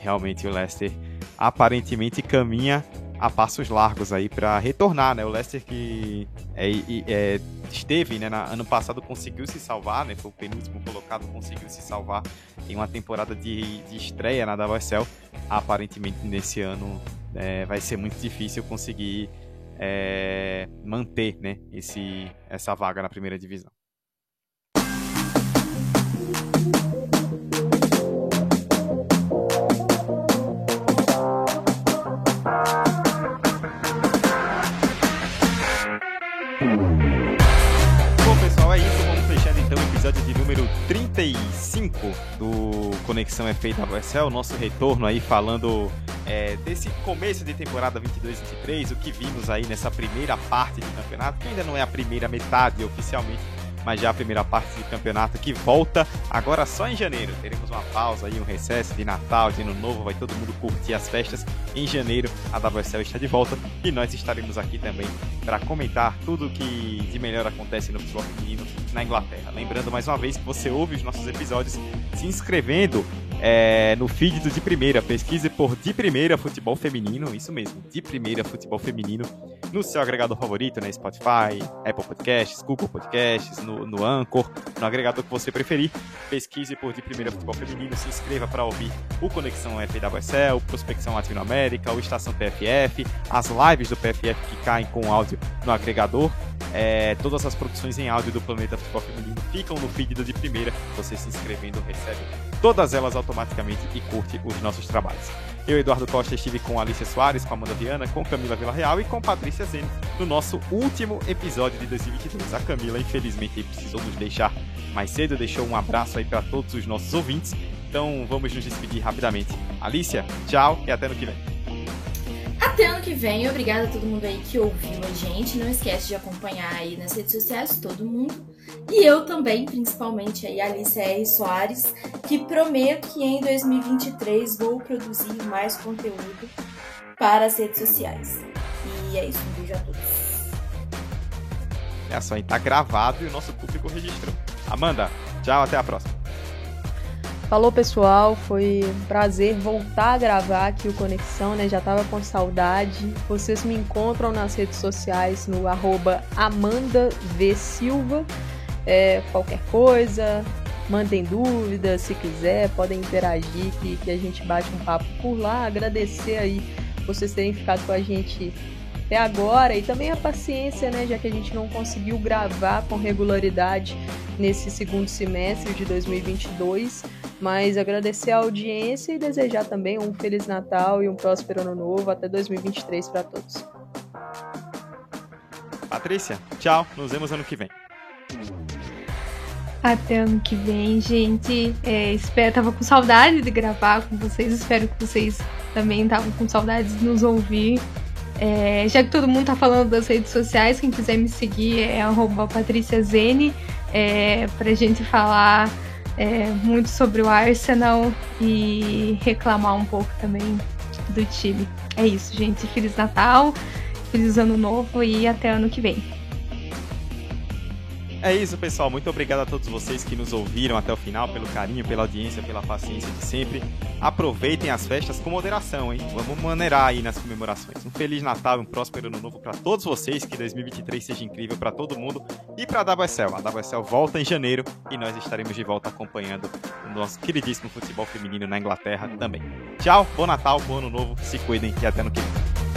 realmente o Leicester aparentemente caminha a passos largos aí para retornar, né? O Leicester que é, é, esteve, né? Na, ano passado conseguiu se salvar, né? Foi o penúltimo colocado, conseguiu se salvar em uma temporada de, de estreia na WSL. Aparentemente nesse ano é, vai ser muito difícil conseguir é, manter, né? Esse, essa vaga na primeira divisão. 35 do Conexão FA WSL, nosso retorno aí falando é, desse começo de temporada 22-23, o que vimos aí nessa primeira parte do campeonato, que ainda não é a primeira metade oficialmente, mas já a primeira parte do campeonato que volta agora só em janeiro. Teremos uma pausa aí, um recesso de Natal, de Ano Novo, vai todo mundo curtir as festas. Em janeiro a WSL está de volta e nós estaremos aqui também para comentar tudo que de melhor acontece no futebol feminino na Inglaterra. Lembrando mais uma vez que você ouve os nossos episódios se inscrevendo é, no feed do De Primeira. Pesquise por De Primeira Futebol Feminino, isso mesmo, De Primeira Futebol Feminino, no seu agregador favorito, né? Spotify, Apple Podcasts, Google Podcasts, no, no Anchor, no agregador que você preferir. Pesquise por De Primeira Futebol Feminino, se inscreva para ouvir o Conexão FWSL, Prospecção Latinoamérica, o Estação PFF, as lives do PFF que caem com áudio no agregador. É, todas as produções em áudio do Planeta Futebol Feminino ficam no feed do De Primeira. Você se inscrevendo recebe todas elas automaticamente e curte os nossos trabalhos. Eu, Eduardo Costa, estive com Alicia Soares, com Amanda Viana, com Camila Villarreal e com Patrícia Zene no nosso último episódio de 2022. A Camila, infelizmente, precisou nos deixar mais cedo, deixou um abraço aí para todos os nossos ouvintes. Então vamos nos despedir rapidamente. Alicia, tchau e até no que vem. Até ano que vem, obrigada a todo mundo aí que ouviu a gente. Não esquece de acompanhar aí nas redes sociais, todo mundo. E eu também, principalmente aí, Alice R. Soares, que prometo que em 2023 vou produzir mais conteúdo para as redes sociais. E é isso, um beijo a todos. É só, tá gravado e o nosso público registrou. Amanda, tchau, até a próxima. Falou pessoal, foi um prazer voltar a gravar aqui o Conexão, né? Já tava com saudade. Vocês me encontram nas redes sociais no arroba Amanda v Silva. É, qualquer coisa, mandem dúvidas, se quiser, podem interagir que, que a gente bate um papo por lá. Agradecer aí vocês terem ficado com a gente até agora e também a paciência, né, já que a gente não conseguiu gravar com regularidade nesse segundo semestre de 2022, mas agradecer a audiência e desejar também um feliz Natal e um próspero ano novo até 2023 para todos. Patrícia, tchau, nos vemos ano que vem. Até ano que vem, gente. É, espero, tava com saudade de gravar com vocês. Espero que vocês também estavam com saudade de nos ouvir. É, já que todo mundo tá falando das redes sociais, quem quiser me seguir é patriciazene, é, pra gente falar é, muito sobre o Arsenal e reclamar um pouco também do time. É isso, gente. Feliz Natal, feliz Ano Novo e até ano que vem. É isso, pessoal. Muito obrigado a todos vocês que nos ouviram até o final, pelo carinho, pela audiência, pela paciência de sempre. Aproveitem as festas com moderação, hein? Vamos maneirar aí nas comemorações. Um feliz Natal, um próspero ano novo para todos vocês. Que 2023 seja incrível para todo mundo e para a WSL. A WSL volta em janeiro e nós estaremos de volta acompanhando o nosso queridíssimo futebol feminino na Inglaterra também. Tchau, bom Natal, bom ano novo, se cuidem e até no que vem.